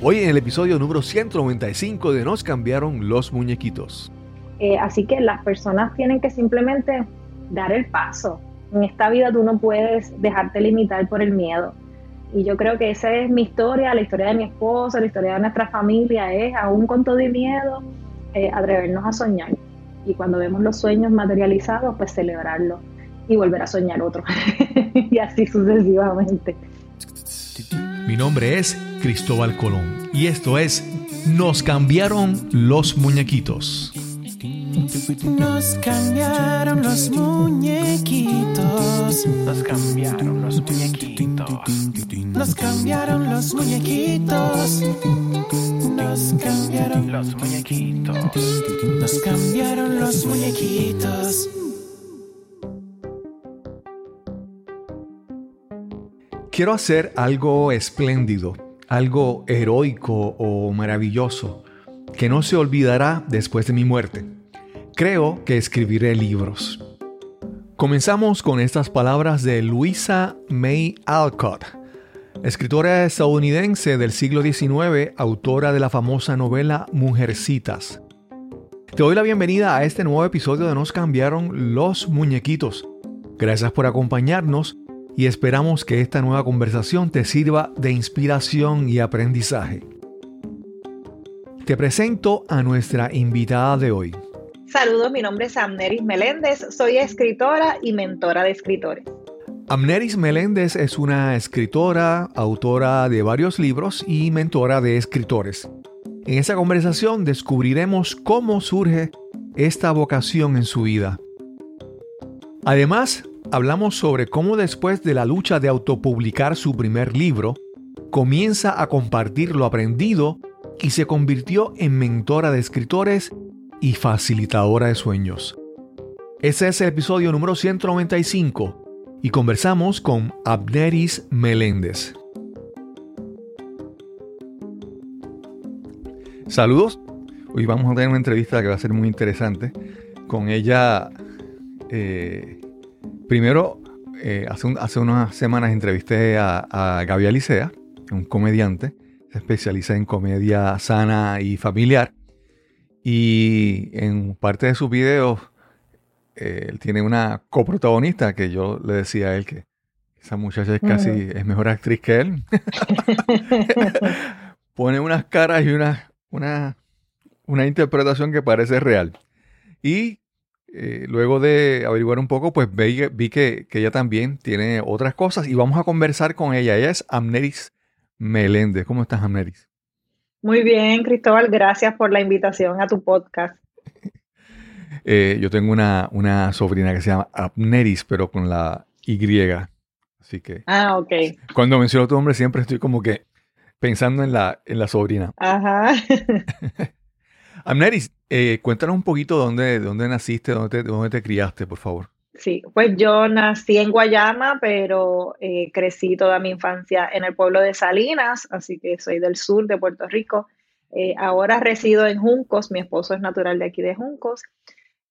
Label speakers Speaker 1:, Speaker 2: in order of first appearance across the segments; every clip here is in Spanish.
Speaker 1: Hoy en el episodio número 195 de Nos cambiaron los muñequitos.
Speaker 2: Eh, así que las personas tienen que simplemente dar el paso. En esta vida tú no puedes dejarte limitar por el miedo. Y yo creo que esa es mi historia, la historia de mi esposo, la historia de nuestra familia, es aún con todo el miedo, eh, atrevernos a soñar. Y cuando vemos los sueños materializados, pues celebrarlos y volver a soñar otro. y así sucesivamente.
Speaker 1: Mi nombre es Cristóbal Colón y esto es Nos cambiaron los muñequitos.
Speaker 3: Nos cambiaron los muñequitos.
Speaker 4: Nos cambiaron los muñequitos.
Speaker 3: Nos cambiaron los muñequitos. Nos cambiaron
Speaker 4: los muñequitos.
Speaker 3: Nos cambiaron los muñequitos.
Speaker 1: Quiero hacer algo espléndido, algo heroico o maravilloso, que no se olvidará después de mi muerte. Creo que escribiré libros. Comenzamos con estas palabras de Louisa May Alcott, escritora estadounidense del siglo XIX, autora de la famosa novela Mujercitas. Te doy la bienvenida a este nuevo episodio de Nos cambiaron los muñequitos. Gracias por acompañarnos y esperamos que esta nueva conversación te sirva de inspiración y aprendizaje. Te presento a nuestra invitada de hoy.
Speaker 2: Saludos, mi nombre es Amneris Meléndez, soy escritora y mentora de escritores.
Speaker 1: Amneris Meléndez es una escritora, autora de varios libros y mentora de escritores. En esta conversación descubriremos cómo surge esta vocación en su vida. Además, hablamos sobre cómo después de la lucha de autopublicar su primer libro, comienza a compartir lo aprendido y se convirtió en mentora de escritores y facilitadora de sueños. Ese es el episodio número 195 y conversamos con Abneris Meléndez. Saludos, hoy vamos a tener una entrevista que va a ser muy interesante. Con ella eh, Primero, eh, hace, unas semanas entrevisté a, a Gaby Alicea, un comediante, se especializa en comedia sana y familiar. Y en parte de sus videos, eh, él tiene una coprotagonista que yo le decía a él que esa muchacha es casi, es mejor actriz que él. Pone unas caras y una, una, una interpretación que parece real. Y eh, luego de averiguar un poco, pues vi, vi que, ella también tiene otras cosas y vamos a conversar con ella. Ella es Amneris Meléndez. ¿Cómo estás, Amneris?
Speaker 2: Muy bien, Cristóbal. Gracias por la invitación a tu podcast.
Speaker 1: Eh, yo tengo una, una sobrina que se llama Amneris, pero con la Y. Así que.
Speaker 2: Ah, ok.
Speaker 1: Cuando menciono tu nombre, siempre estoy como que pensando en la, en la sobrina.
Speaker 2: Ajá.
Speaker 1: Amneris, eh, cuéntanos un poquito dónde, dónde naciste, dónde te, dónde te criaste, por favor.
Speaker 2: Sí, pues yo nací en Guayama, pero eh, crecí toda mi infancia en el pueblo de Salinas, así que soy del sur de Puerto Rico. Eh, ahora resido en Juncos, mi esposo es natural de aquí de Juncos.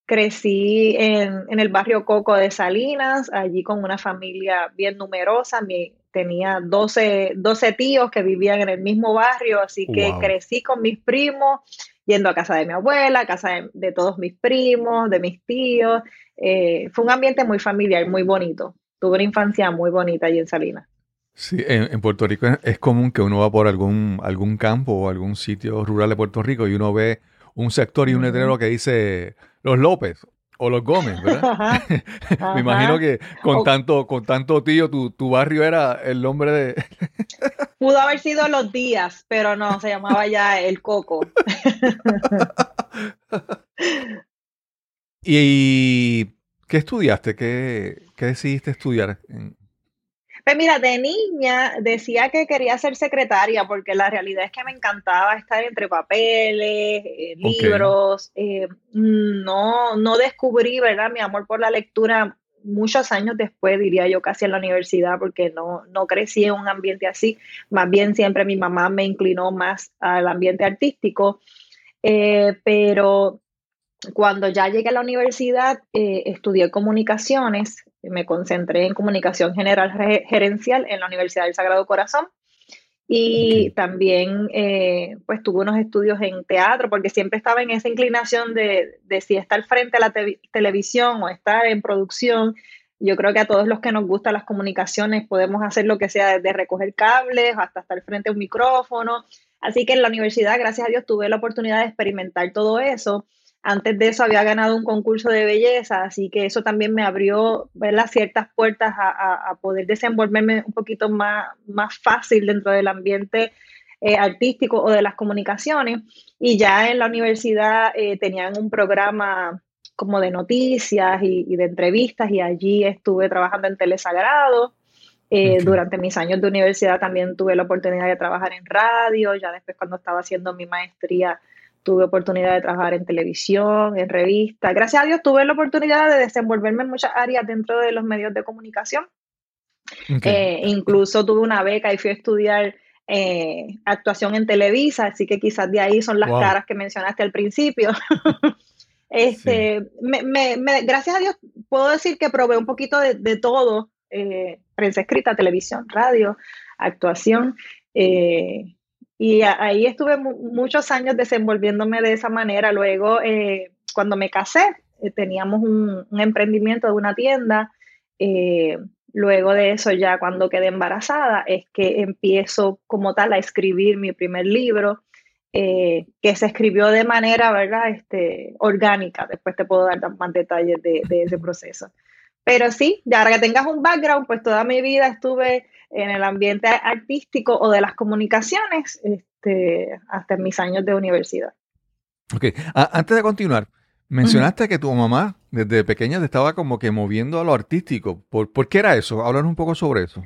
Speaker 2: Crecí en, en, el barrio Coco de Salinas, allí con una familia bien numerosa. Mi, tenía 12, 12 tíos que vivían en el mismo barrio, así que crecí con mis primos yendo a casa de mi abuela, a casa de, todos mis primos, de mis tíos. Eh, fue un ambiente muy familiar, muy bonito. Tuve una infancia muy bonita allí en Salinas.
Speaker 1: Sí, en, Puerto Rico es, común que uno va por algún, algún campo o algún sitio rural de Puerto Rico y uno ve un sector y un letrero que dice Los López o Los Gómez, ¿verdad? Me imagino que con tanto, con tanto tío, tu, tu barrio era el nombre de...
Speaker 2: Pudo haber sido Los Días, pero no, se llamaba ya El Coco.
Speaker 1: ¿Y qué estudiaste? ¿Qué, qué decidiste estudiar?
Speaker 2: Pues mira, de niña decía que quería ser secretaria porque la realidad es que me encantaba estar entre papeles, eh, libros. Eh, no, no descubrí, ¿verdad? Mi amor por la lectura muchos años después, diría yo, casi en la universidad, porque no, no crecí en un ambiente así. Más bien siempre mi mamá me inclinó más al ambiente artístico. Eh, pero cuando ya llegué a la universidad, estudié comunicaciones me concentré en comunicación general gerencial en la Universidad del Sagrado Corazón Y también, eh, pues tuve unos estudios en teatro, porque siempre estaba en esa inclinación de, de si estar frente a la televisión o estar en producción. Yo creo que a todos los que nos gustan las comunicaciones podemos hacer lo que sea, desde recoger cables hasta estar frente a un micrófono. Así que en la universidad, gracias a Dios, tuve la oportunidad de experimentar todo eso. Antes de eso había ganado un concurso de belleza, así que eso también me abrió las ciertas puertas a, poder desenvolverme un poquito más, más fácil dentro del ambiente eh, artístico o de las comunicaciones. Y ya en la universidad eh, tenían un programa como de noticias y, de entrevistas y allí estuve trabajando en Telesagrado. Eh, durante mis años de universidad también tuve la oportunidad de trabajar en radio, ya después cuando estaba haciendo mi maestría tuve oportunidad de trabajar en televisión, en revistas. Gracias a Dios tuve la oportunidad de desenvolverme en muchas áreas dentro de los medios de comunicación. Eh, incluso tuve una beca y fui a estudiar eh, actuación en Televisa, así que quizás de ahí son las caras que mencionaste al principio. este, gracias a Dios puedo decir que probé un poquito de, todo, eh, prensa escrita, televisión, radio, actuación. Y ahí estuve muchos años desenvolviéndome de esa manera. Luego, eh, cuando me casé, eh, teníamos un, emprendimiento de una tienda. Eh, luego de eso, ya cuando quedé embarazada, es que empiezo como tal a escribir mi primer libro, que se escribió de manera, ¿verdad? Este, orgánica. Después te puedo dar más detalles de, de ese proceso. Pero sí, ya ahora que tengas un background, pues toda mi vida estuve en el ambiente artístico o de las comunicaciones este, hasta mis años de universidad.
Speaker 1: Ok, antes de continuar, mencionaste que tu mamá desde pequeña te estaba como que moviendo a lo artístico. ¿Por, ¿por qué era eso? Háblanos un poco sobre eso.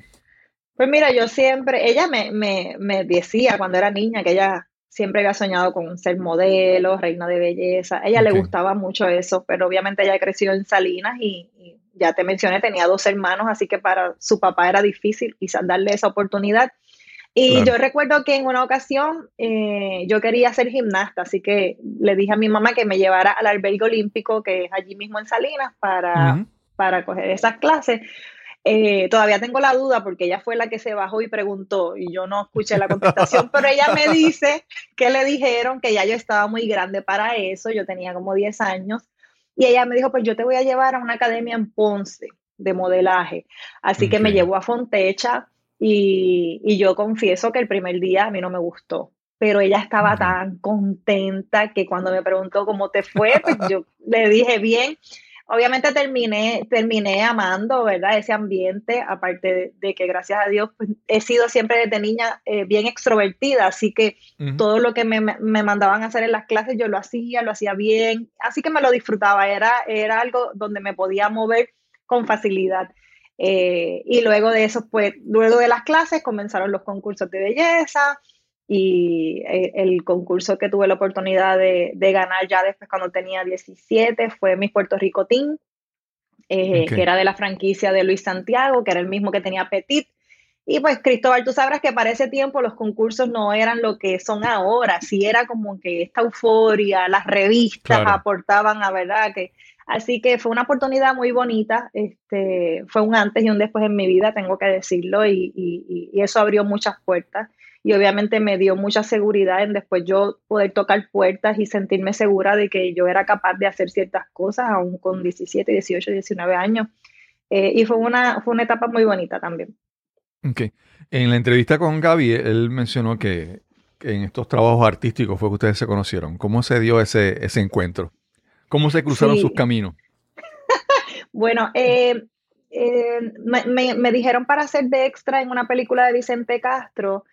Speaker 2: Pues mira, yo siempre, ella me, me, me decía cuando era niña que ella siempre había soñado con ser modelo, reina de belleza. A ella le gustaba mucho eso, pero obviamente ella creció en Salinas y, ya te mencioné, tenía dos hermanos, así que para su papá era difícil quizás darle esa oportunidad. Y yo recuerdo que en una ocasión eh, yo quería ser gimnasta, así que le dije a mi mamá que me llevara al albergue olímpico, que es allí mismo en Salinas, para, para coger esas clases. Eh, todavía tengo la duda porque ella fue la que se bajó y preguntó y yo no escuché la contestación, pero ella me dice que le dijeron que ya yo estaba muy grande para eso, yo tenía como 10 años y ella me dijo, pues yo te voy a llevar a una academia en Ponce de modelaje. Así que me llevó a Fontecha y, y, yo confieso que el primer día a mí no me gustó, pero ella estaba tan contenta que cuando me preguntó cómo te fue, pues yo le dije bien obviamente terminé, terminé amando, ¿verdad? Ese ambiente, aparte de, que gracias a Dios pues, he sido siempre desde niña eh, bien extrovertida, así que todo lo que me, me, mandaban a hacer en las clases yo lo hacía, lo hacía bien, así que me lo disfrutaba, era, era algo donde me podía mover con facilidad. Eh, y luego de eso, pues, luego de las clases comenzaron los concursos de belleza, y eh, el concurso que tuve la oportunidad de, ganar ya después cuando tenía 17 fue Miss Puerto Rico Team, eh, que era de la franquicia de Luis Santiago, que era el mismo que tenía Petit. Y pues Cristóbal, tú sabrás que para ese tiempo los concursos no eran lo que son ahora, sí era como que esta euforia, las revistas aportaban a verdad que... Así que fue una oportunidad muy bonita, este, fue un antes y un después en mi vida, tengo que decirlo, y, y eso abrió muchas puertas y obviamente me dio mucha seguridad en después yo poder tocar puertas y sentirme segura de que yo era capaz de hacer ciertas cosas aún con 17, 18, 19 años. Eh, y fue una, fue una etapa muy bonita también.
Speaker 1: Ok. En la entrevista con Gaby, él mencionó que, en estos trabajos artísticos fue que ustedes se conocieron. ¿Cómo se dio ese, ese encuentro? ¿Cómo se cruzaron sus caminos?
Speaker 2: bueno, eh, eh, me, me, dijeron para hacer de extra en una película de Vicente Castro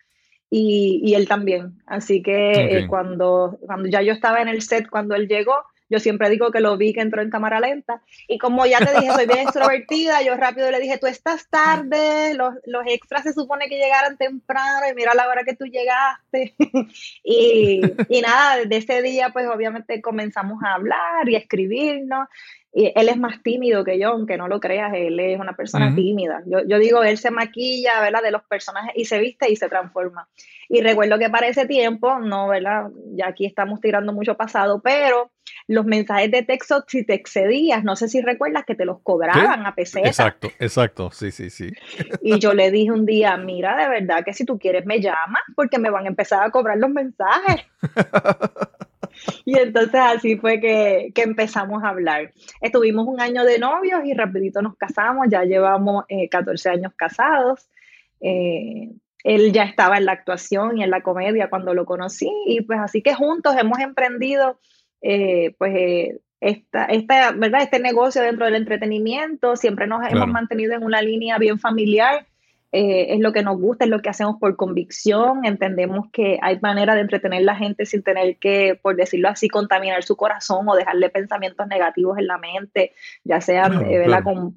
Speaker 2: y, y él también. Así que eh, cuando, cuando ya yo estaba en el set, cuando él llegó, yo siempre digo que lo vi que entró en cámara lenta. Y como ya te dije, soy bien extrovertida, yo rápido le dije, tú estás tarde, los, los extras se supone que llegaran temprano y mira la hora que tú llegaste. y, y nada, desde ese día pues obviamente comenzamos a hablar y a escribirnos. Y él es más tímido que yo, aunque no lo creas, él es una persona tímida. Yo, yo, digo, él se maquilla, ¿verdad? De los personajes y se viste y se transforma. Y recuerdo que para ese tiempo, no, ¿verdad? Ya aquí estamos tirando mucho pasado, pero los mensajes de texto, si te excedías, no sé si recuerdas que te los cobraban a peseta.
Speaker 1: Exacto, exacto, sí, sí, sí.
Speaker 2: Y yo le dije un día, mira, de verdad que si tú quieres me llamas porque me van a empezar a cobrar los mensajes. Y entonces así fue que, empezamos a hablar. Estuvimos un año de novios y rapidito nos casamos, ya llevamos 14 eh, años casados. Eh, él ya estaba en la actuación y en la comedia cuando lo conocí y pues así que juntos hemos emprendido eh, pues esta, esta, ¿verdad? este negocio dentro del entretenimiento, siempre nos hemos mantenido en una línea bien familiar eh, es lo que nos gusta, es lo que hacemos por convicción, entendemos que hay manera de entretener a la gente sin tener que, por decirlo así, contaminar su corazón o dejarle pensamientos negativos en la mente, ya sean eh,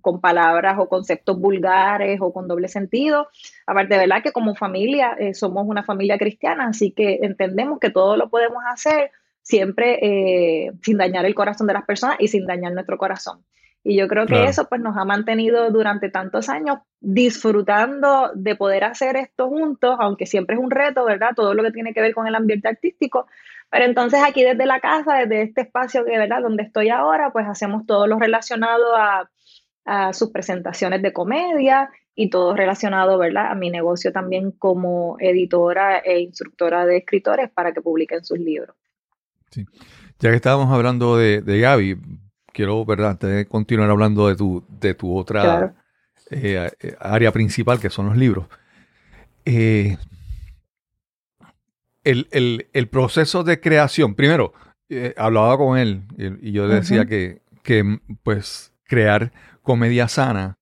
Speaker 2: Con, palabras o conceptos vulgares o con doble sentido. Aparte, de ¿verdad? Que como familia eh, somos una familia cristiana, así que entendemos que todo lo podemos hacer siempre sin dañar el corazón de las personas y sin dañar nuestro corazón. Y yo creo que eso pues nos ha mantenido durante tantos años disfrutando de poder hacer esto juntos, aunque siempre es un reto, ¿verdad? Todo lo que tiene que ver con el ambiente artístico. Pero entonces aquí desde la casa, desde este espacio que, ¿verdad? Donde estoy ahora, pues hacemos todo lo relacionado a, a sus presentaciones de comedia y todo relacionado, ¿verdad? A mi negocio también como editora e instructora de escritores para que publiquen sus libros.
Speaker 1: Sí. Ya que estábamos hablando de, de Gaby, quiero, ¿verdad? continuar hablando de tu, de tu otra eh, área principal, que son los libros. Eh, el, proceso de creación, primero, eh, hablaba con él y, yo decía que, que, pues, crear comedia sana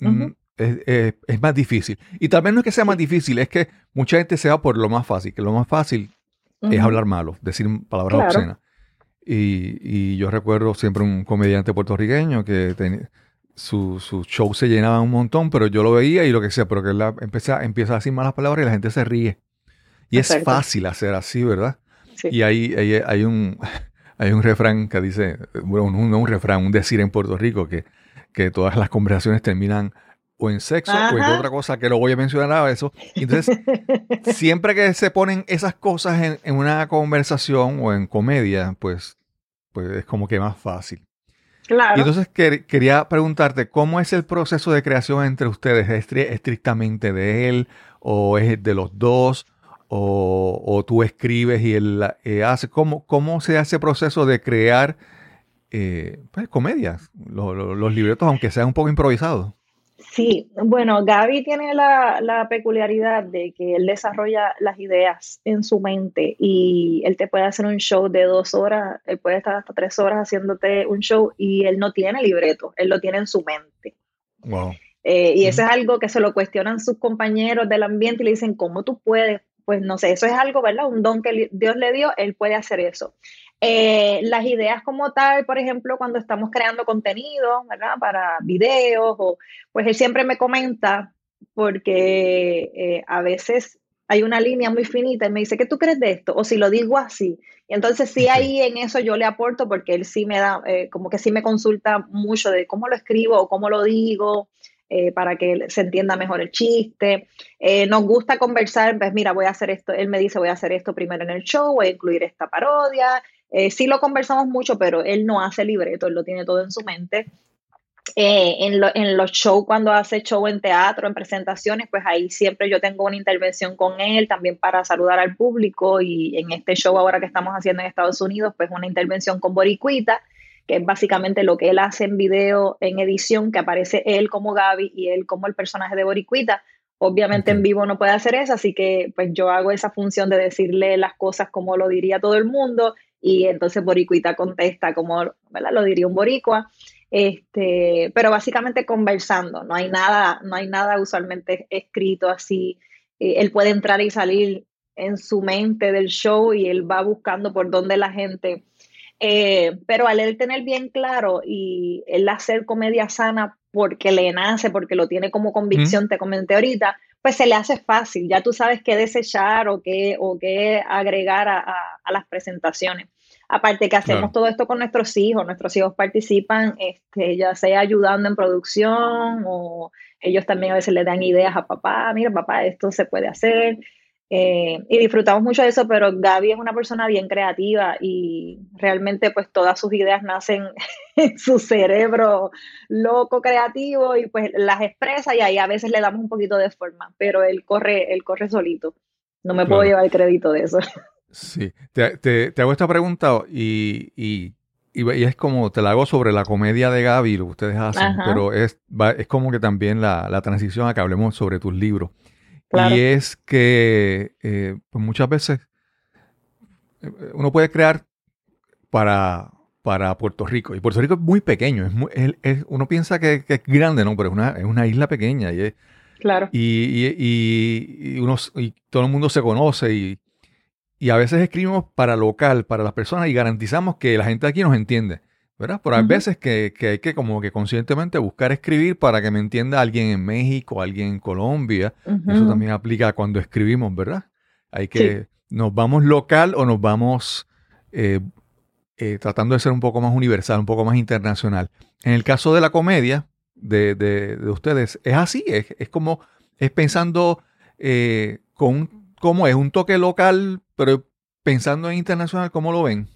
Speaker 1: mm, es, más difícil. Y también no es que sea más difícil, es que mucha gente se va por lo más fácil, que lo más fácil es hablar malo, decir palabras obscenas. Y, yo recuerdo siempre un comediante puertorriqueño que su, su, show se llenaba un montón, pero yo lo veía y lo que sea, pero que él empieza, empieza a decir malas palabras y la gente se ríe. Y es fácil hacer así, ¿verdad? Y hay, hay, un, hay un refrán que dice, bueno, no un, refrán, un decir en Puerto Rico, que, que todas las conversaciones terminan o en sexo o en otra cosa que lo voy a mencionar a eso. Entonces, siempre que se ponen esas cosas en, en, una conversación o en comedia, pues, pues es como que más fácil.
Speaker 2: Claro.
Speaker 1: Y entonces quería preguntarte, ¿cómo es el proceso de creación entre ustedes? ¿Es estrictamente de él o es de los dos? ¿O, o tú escribes y él eh, hace? ¿Cómo, ¿Cómo se hace el proceso de crear eh, pues, comedias, los libretos, aunque sean un poco improvisados?
Speaker 2: Sí, bueno, Gaby tiene la, peculiaridad de que él desarrolla las ideas en su mente y él te puede hacer un show de dos horas, él puede estar hasta tres horas haciéndote un show y él no tiene libreto, él lo tiene en su mente.
Speaker 1: Wow.
Speaker 2: Eh, y eso es algo que se lo cuestionan sus compañeros del ambiente y le dicen, ¿cómo tú puedes? Pues no sé, eso es algo, ¿verdad? Un don que Dios le dio, él puede hacer eso. Eh, las ideas como tal, por ejemplo, cuando estamos creando contenido, ¿verdad? Para videos, o, pues él siempre me comenta, porque eh, a veces hay una línea muy finita y me dice, ¿qué tú crees de esto? O si lo digo así. Y entonces sí ahí en eso yo le aporto porque él sí me da, eh, como que sí me consulta mucho de cómo lo escribo o cómo lo digo. para que se entienda mejor el chiste. nos gusta conversar, pues mira, voy a hacer esto, él me dice, voy a hacer esto primero en el show, voy a incluir esta parodia, eh, sí lo conversamos mucho, pero él no hace libreto, él lo tiene todo en su mente. Eh, en, los shows, cuando hace show en teatro, en presentaciones, pues ahí siempre yo tengo una intervención con él también para saludar al público y en este show ahora que estamos haciendo en Estados Unidos, pues una intervención con Boricuita, que es básicamente lo que él hace en video, en edición, que aparece él como Gaby y él como el personaje de Boricuita. Obviamente en vivo no puede hacer eso, así que pues yo hago esa función de decirle las cosas como lo diría todo el mundo y entonces Boricuita contesta como ¿verdad? lo diría un boricua. Este, pero básicamente conversando, no hay nada, no hay nada usualmente escrito así. Eh, él puede entrar y salir en su mente del show y él va buscando por dónde la gente. Eh, pero al él tener bien claro y él hacer comedia sana porque le nace, porque lo tiene como convicción, te comenté ahorita, pues se le hace fácil, ya tú sabes qué desechar o qué, o qué agregar a, las presentaciones. Aparte que hacemos
Speaker 1: Claro.
Speaker 2: todo esto con nuestros hijos, nuestros hijos participan, este, ya sea ayudando en producción o ellos también a veces le dan ideas a papá, mira papá, esto se puede hacer. Eh, y disfrutamos mucho de eso, pero Gaby es una persona bien creativa y realmente pues todas sus ideas nacen en su cerebro loco creativo y pues las expresa y ahí a veces le damos un poquito de forma, pero él corre, él corre solito. No me puedo llevar el crédito de eso.
Speaker 1: Sí, te, te- te hago esta pregunta y, y, y- es como, te la hago sobre la comedia de Gaby, lo que ustedes hacen,
Speaker 2: Ajá.
Speaker 1: pero es, es como que también la, la transición a que hablemos sobre tus libros.
Speaker 2: Claro.
Speaker 1: Y es que eh, pues muchas veces eh, uno puede crear para, para Puerto Rico, y Puerto Rico es muy pequeño, es muy- es- es- uno piensa que, que es grande, ¿no? Pero es una, es una isla pequeña y es,
Speaker 2: Claro.
Speaker 1: y, y- y- uno, y todo el mundo se conoce y, y a veces escribimos para local, para las personas y garantizamos que la gente aquí nos entiende, ¿verdad? Pero hay veces que, que hay que como que conscientemente buscar escribir para que me entienda alguien en México, alguien en Colombia. Eso también aplica cuando escribimos, ¿verdad? Hay que, nos vamos local o nos vamos eh, eh, tratando de ser un poco más universal, un poco más internacional. En el caso de la comedia de, de- de ustedes, es así, es, es como, es pensando eh, con, ¿cómo es? Un toque local, pero pensando en internacional, ¿cómo lo ven?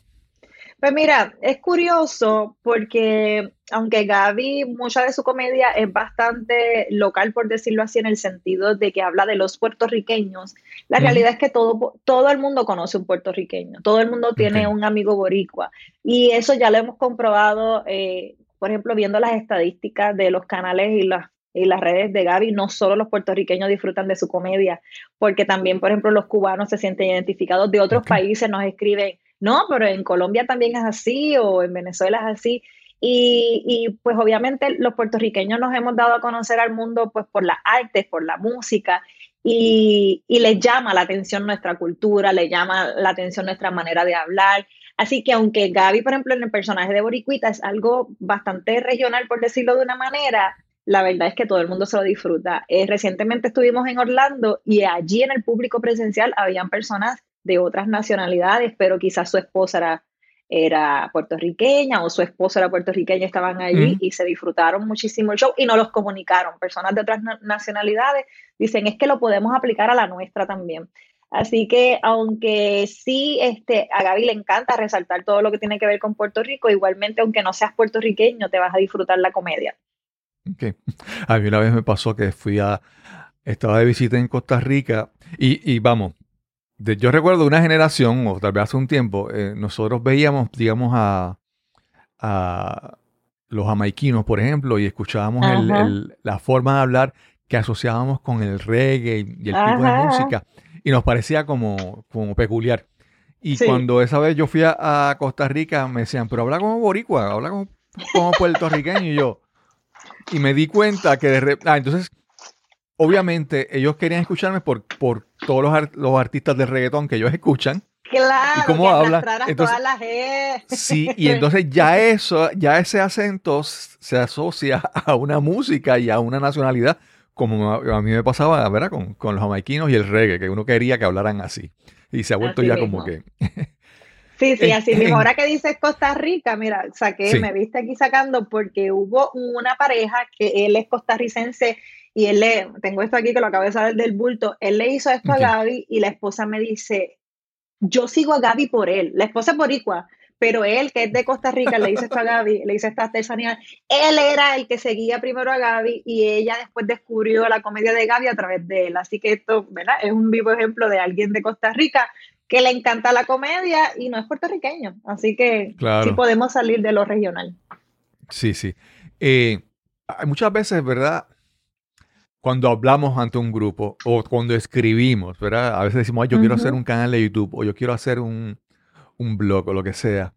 Speaker 2: Pues mira, es curioso porque aunque Gaby, mucha de su comedia es bastante local, por decirlo así, en el sentido de que habla de los puertorriqueños, la realidad es que todo, todo el mundo conoce un puertorriqueño, todo el mundo tiene un amigo boricua. Y eso ya lo hemos comprobado, eh, por ejemplo, viendo las estadísticas de los canales y las y las redes de Gaby, no solo los puertorriqueños disfrutan de su comedia, porque también, por ejemplo, los cubanos se sienten identificados de otros países, nos escriben, no, pero en Colombia también es así o en Venezuela es así. Y, y, pues obviamente los puertorriqueños nos hemos dado a conocer al mundo pues por las artes, por la música y, y les llama la atención nuestra cultura, les llama la atención nuestra manera de hablar. Así que aunque Gaby, por ejemplo, en el personaje de Boricuita es algo bastante regional, por decirlo de una manera, la verdad es que todo el mundo se lo disfruta. Eh, recientemente estuvimos en Orlando y allí en el público presencial habían personas de otras nacionalidades, pero quizás su esposa era, era puertorriqueña o su esposo era puertorriqueño, estaban allí y se disfrutaron muchísimo el show y nos los comunicaron. Personas de otras na- nacionalidades dicen es que lo podemos aplicar a la nuestra también. Así que aunque sí este, a Gaby le encanta resaltar todo lo que tiene que ver con Puerto Rico, igualmente aunque no seas puertorriqueño, te vas a disfrutar la comedia.
Speaker 1: Ok. A mí una vez me pasó que fui a, estaba de visita en Costa Rica y, y vamos, de- yo recuerdo una generación, o tal vez hace un tiempo, eh, nosotros veíamos, digamos, a, a los jamaiquinos, por ejemplo, y escuchábamos el- la forma de hablar que asociábamos con el reggae y el tipo de música, y nos parecía como, como peculiar. Y
Speaker 2: Sí.
Speaker 1: cuando esa vez yo fui a, a Costa Rica, me decían, pero habla como boricua, habla como, como puertorriqueño, y yo, y me di cuenta que de re- ah, entonces obviamente ellos querían escucharme por, por todos los, ar- los artistas de reggaetón que ellos escuchan
Speaker 2: Claro,
Speaker 1: ¿Y cómo habla? Entonces-
Speaker 2: todas las E.
Speaker 1: sí y entonces ya eso ya ese acento se asocia a una música y a una nacionalidad como a, a mí me pasaba verdad con, con los jamaiquinos y el reggae que uno quería que hablaran así y se ha vuelto
Speaker 2: Así
Speaker 1: ya
Speaker 2: mismo.
Speaker 1: como que
Speaker 2: Sí, sí, así mismo. Ahora que dices Costa Rica, mira, saqué,
Speaker 1: Sí.
Speaker 2: me viste aquí sacando porque hubo una pareja que él es costarricense y él le, tengo esto aquí que lo acabo de saber del bulto, él le hizo esto a Gaby y la esposa me dice, yo sigo a Gaby por él, la esposa es boricua, pero él que es de Costa Rica le dice esto a Gaby, le dice esta artesanía, él era el que seguía primero a Gaby y ella después descubrió la comedia de Gaby a través de él, así que esto, ¿verdad? Es un vivo ejemplo de alguien de Costa Rica que le encanta la comedia y no es puertorriqueño. Así que
Speaker 1: Claro.
Speaker 2: sí podemos salir de lo regional.
Speaker 1: Sí, sí. Eh, muchas veces, ¿verdad? Cuando hablamos ante un grupo o cuando escribimos, ¿verdad? A veces decimos, "Ay, yo quiero hacer un canal de YouTube o yo quiero hacer un, un blog o lo que sea.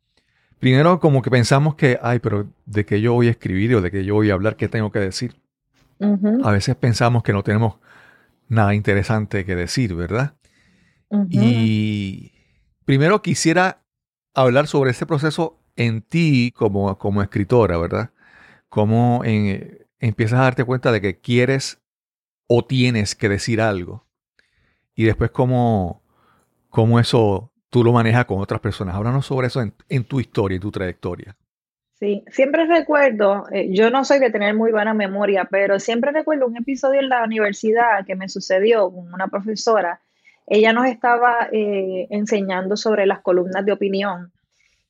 Speaker 1: Primero como que pensamos que, ay, pero ¿de qué yo voy a escribir o de qué yo voy a hablar? ¿Qué tengo que decir? A veces pensamos que no tenemos nada interesante que decir, ¿verdad? Y primero quisiera hablar sobre ese proceso en ti como, como escritora, ¿verdad? Cómo en- empiezas a darte cuenta de que quieres o tienes que decir algo. Y después cómo, cómo eso tú lo manejas con otras personas. Háblanos sobre eso en, en tu historia y tu trayectoria.
Speaker 2: Sí, siempre recuerdo, eh, yo no soy de tener muy buena memoria, pero siempre recuerdo un episodio en la universidad que me sucedió con una profesora. Ella nos estaba eh, enseñando sobre las columnas de opinión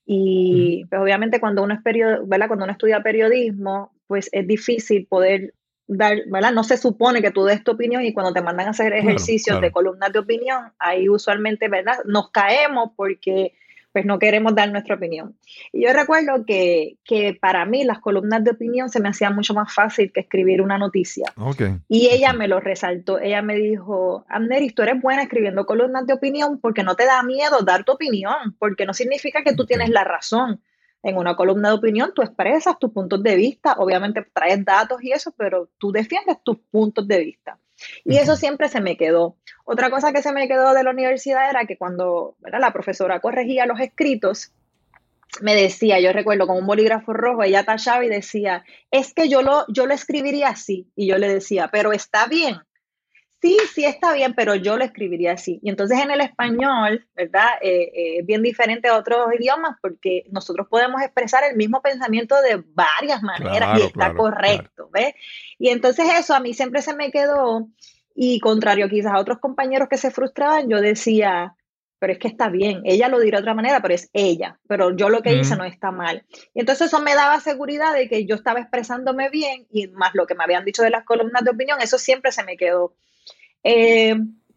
Speaker 2: y pues, obviamente cuando uno, es ¿verdad? cuando uno estudia periodismo, pues es difícil poder dar, ¿verdad? No se supone que tú des tu opinión y cuando te mandan a hacer ejercicios de columnas de opinión, ahí usualmente, ¿verdad? Nos caemos porque pues no queremos dar nuestra opinión. Y yo recuerdo que, que, para mí las columnas de opinión se me hacían mucho más fácil que escribir una noticia. Y ella me lo resaltó, ella me dijo, Amneris, tú eres buena escribiendo columnas de opinión porque no te da miedo dar tu opinión, porque no significa que tú tienes la razón. En una columna de opinión tú expresas tus puntos de vista, obviamente traes datos y eso, pero tú defiendes tus puntos de vista. Y eso siempre se me quedó. Otra cosa que se me quedó de la universidad era que cuando la profesora corregía los escritos, me decía, yo recuerdo con un bolígrafo rojo, ella tachaba y decía, es que yo lo, yo lo escribiría así. Y yo le decía, pero está bien sí, sí está bien, pero yo lo escribiría así. Y entonces en el español, ¿verdad? Eh, eh, bien diferente a otros idiomas porque nosotros podemos expresar el mismo pensamiento de varias maneras y está correcto, ¿ves? Y entonces eso a mí siempre se me quedó y contrario quizás a otros compañeros que se frustraban, yo decía, pero es que está bien, ella lo dirá de otra manera, pero es ella, pero yo lo que hice no está mal. Y entonces eso me daba seguridad de que yo estaba expresándome bien y más lo que me habían dicho de las columnas de opinión, eso siempre se me quedó. Eh,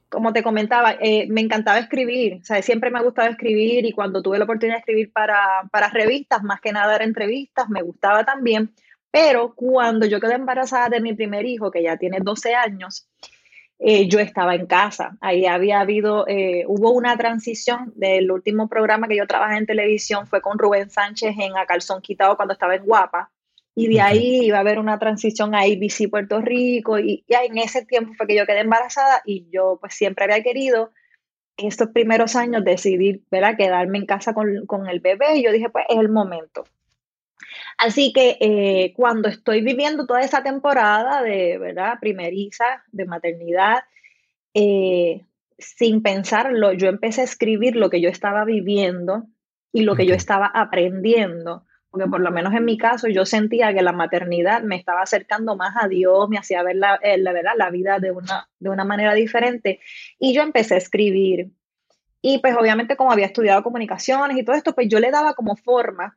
Speaker 2: como te comentaba, eh, me encantaba escribir, o sea, siempre me ha gustado escribir y cuando tuve la oportunidad de escribir para, para revistas, más que nada era entrevistas, me gustaba también, pero cuando yo quedé embarazada de mi primer hijo, que ya tiene 12 años, eh, yo estaba en casa. Ahí había habido, hubo una transición del último programa que yo trabajé en televisión, fue con Rubén Sánchez en A Calzón Quitado cuando estaba en Guapa. Y de ahí iba a haber una transición a ABC Puerto Rico y, ya en ese tiempo fue que yo quedé embarazada y yo pues siempre había querido estos primeros años decidir, ¿verdad? Quedarme en casa con, con el bebé y yo dije pues es el momento. Así que eh, cuando estoy viviendo toda esa temporada de, ¿verdad? Primeriza, de maternidad, eh, sin pensarlo, yo empecé a escribir lo que yo estaba viviendo y lo que yo estaba aprendiendo porque por lo menos en mi caso yo sentía que la maternidad me estaba acercando más a Dios, me hacía ver la, eh, la, ¿verdad? la vida de una, de una manera diferente. Y yo empecé a escribir. Y pues obviamente como había estudiado comunicaciones y todo esto, pues yo le daba como forma,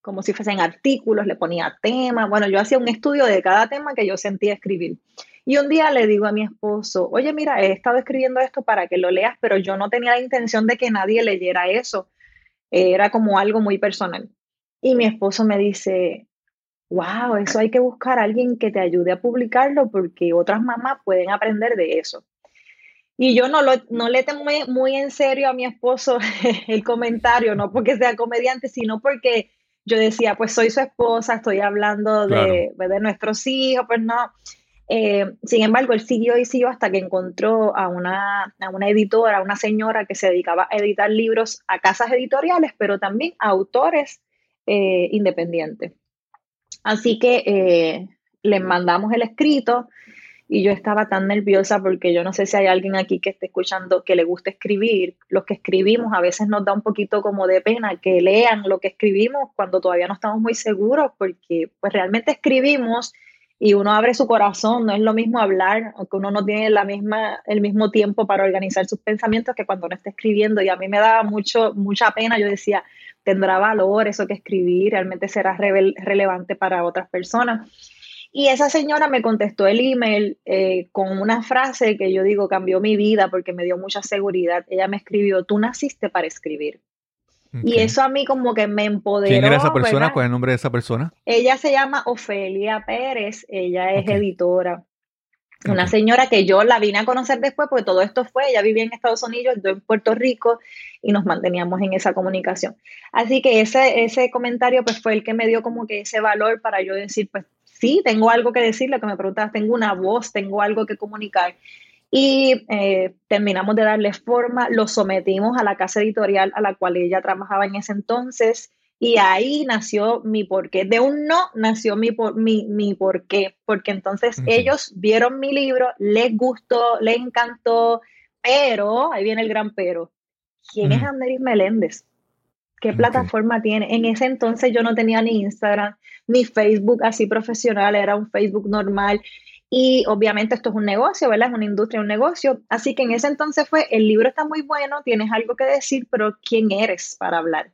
Speaker 2: como si fuesen artículos, le ponía temas. Bueno, yo hacía un estudio de cada tema que yo sentía escribir. Y un día le digo a mi esposo, oye, mira, he estado escribiendo esto para que lo leas, pero yo no tenía la intención de que nadie leyera eso. Era como algo muy personal. Y mi esposo me dice, wow, eso hay que buscar a alguien que te ayude a publicarlo porque otras mamás pueden aprender de eso. Y yo no, lo, no le tomé muy en serio a mi esposo el comentario, no porque sea comediante, sino porque yo decía, pues soy su esposa, estoy hablando de, pues, de nuestros hijos, pues no. Eh, sin embargo, él siguió y siguió hasta que encontró a una, a una editora, una señora que se dedicaba a editar libros a casas editoriales, pero también a autores eh, independiente. Así que eh, les mandamos el escrito y yo estaba tan nerviosa porque yo no sé si hay alguien aquí que esté escuchando que le guste escribir. Los que escribimos a veces nos da un poquito como de pena que lean lo que escribimos cuando todavía no estamos muy seguros porque pues realmente escribimos y uno abre su corazón, no es lo mismo hablar, aunque uno no tiene la misma, el mismo tiempo para organizar sus pensamientos que cuando uno está escribiendo y a mí me daba mucho, mucha pena, yo decía, tendrá valor eso que escribí, realmente será relevante para otras personas. Y esa señora me contestó el email eh, con una frase que yo digo cambió mi vida porque me dio mucha seguridad. Ella me escribió, tú naciste para escribir. Y eso a mí como que me empoderó.
Speaker 1: ¿Quién era esa persona? ¿Cuál es el nombre de esa persona?
Speaker 2: Ella se llama Ofelia Pérez, ella es editora. Una señora que yo la vine a conocer después, porque todo esto fue, ella vivía en Estados Unidos, yo en Puerto Rico, y nos manteníamos en esa comunicación. Así que ese, ese comentario pues fue el que me dio como que ese valor para yo decir, pues sí, tengo algo que decir, lo que me preguntabas, tengo una voz, tengo algo que comunicar. Y eh, terminamos de darle forma, lo sometimos a la casa editorial a la cual ella trabajaba en ese entonces, y ahí nació mi porqué. De un no nació mi, por, mi, mi porqué, porque entonces ellos vieron mi libro, les gustó, les encantó, pero, ahí viene el gran pero, ¿quién es. Anderis Meléndez? ¿Qué plataforma tiene? En ese entonces yo no tenía ni Instagram, ni Facebook así profesional, era un Facebook normal. Y obviamente esto es un negocio, ¿verdad? Es una industria, un negocio. Así que en ese entonces fue, el libro está muy bueno, tienes algo que decir, pero ¿quién eres para hablar?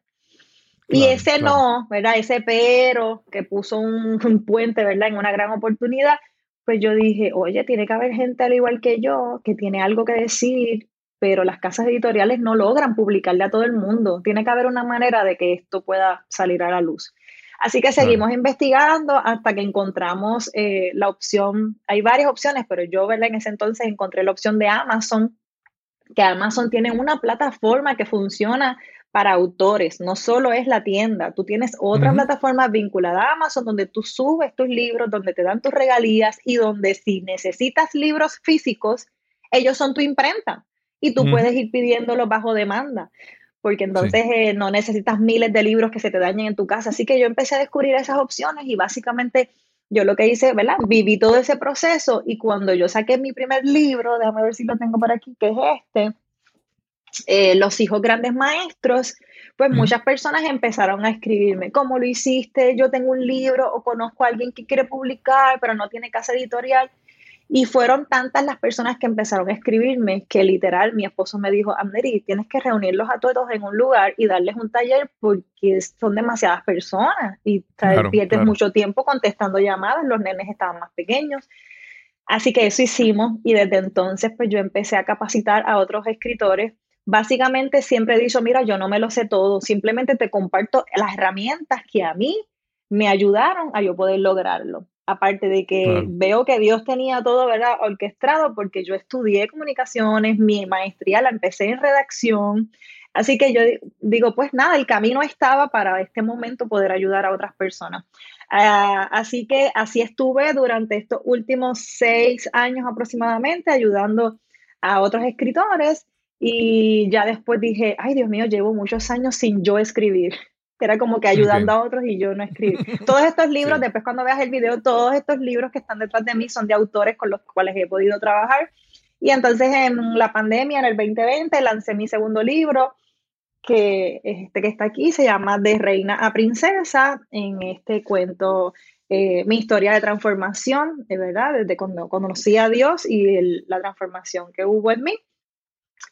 Speaker 2: Y
Speaker 1: Claro,
Speaker 2: ese
Speaker 1: claro.
Speaker 2: no, ¿verdad? Ese pero que puso un, un puente, ¿verdad? En una gran oportunidad, pues yo dije, oye, tiene que haber gente al igual que yo que tiene algo que decir, pero las casas editoriales no logran publicarle a todo el mundo. Tiene que haber una manera de que esto pueda salir a la luz. Así que
Speaker 1: Claro.
Speaker 2: seguimos investigando hasta que encontramos eh, la opción, hay varias opciones, pero yo, ¿verdad? En ese entonces encontré la opción de Amazon, que Amazon tiene una plataforma que funciona para autores, no solo es la tienda, tú tienes otra plataforma vinculada a Amazon donde tú subes tus libros, donde te dan tus regalías y donde si necesitas libros físicos, ellos son tu imprenta y tú puedes ir pidiéndolos bajo demanda, porque entonces eh, no necesitas miles de libros que se te dañen en tu casa. Así que yo empecé a descubrir esas opciones y básicamente yo lo que hice, ¿verdad? Viví todo ese proceso y cuando yo saqué mi primer libro, déjame ver si lo tengo por aquí, que es este, eh, Los hijos grandes maestros, pues muchas personas empezaron a escribirme, ¿cómo lo hiciste? Yo tengo un libro o conozco a alguien que quiere publicar, pero no tiene casa editorial. Y fueron tantas las personas que empezaron a escribirme que literal mi esposo me dijo, Amneri, tienes que reunirlos a todos en un lugar y darles un taller porque son demasiadas personas y
Speaker 1: Claro,
Speaker 2: pierdes
Speaker 1: claro.
Speaker 2: mucho tiempo contestando llamadas, los nenes estaban más pequeños. Así que eso hicimos y desde entonces pues yo empecé a capacitar a otros escritores. Básicamente siempre he dicho, mira, yo no me lo sé todo, simplemente te comparto las herramientas que a mí me ayudaron a yo poder lograrlo. Aparte de que
Speaker 1: Claro.
Speaker 2: veo que Dios tenía todo, ¿verdad? Orquestado porque yo estudié comunicaciones, mi maestría la empecé en redacción. Así que yo di- digo, pues nada, el camino estaba para este momento poder ayudar a otras personas. Ah, así que así estuve durante estos últimos seis años aproximadamente ayudando a otros escritores y ya después dije, ay Dios mío, llevo muchos años sin yo escribir. Era como que ayudando a otros y yo no escribir. Todos estos libros,
Speaker 1: Sí.
Speaker 2: después cuando veas el video, todos estos libros que están detrás de mí son de autores con los cuales he podido trabajar. Y entonces en la pandemia, en el 2020, lancé mi segundo libro, que este que está aquí se llama De Reina a Princesa. En este cuento eh, mi historia de transformación, de verdad, desde cuando conocí a Dios y el- la transformación que hubo en mí.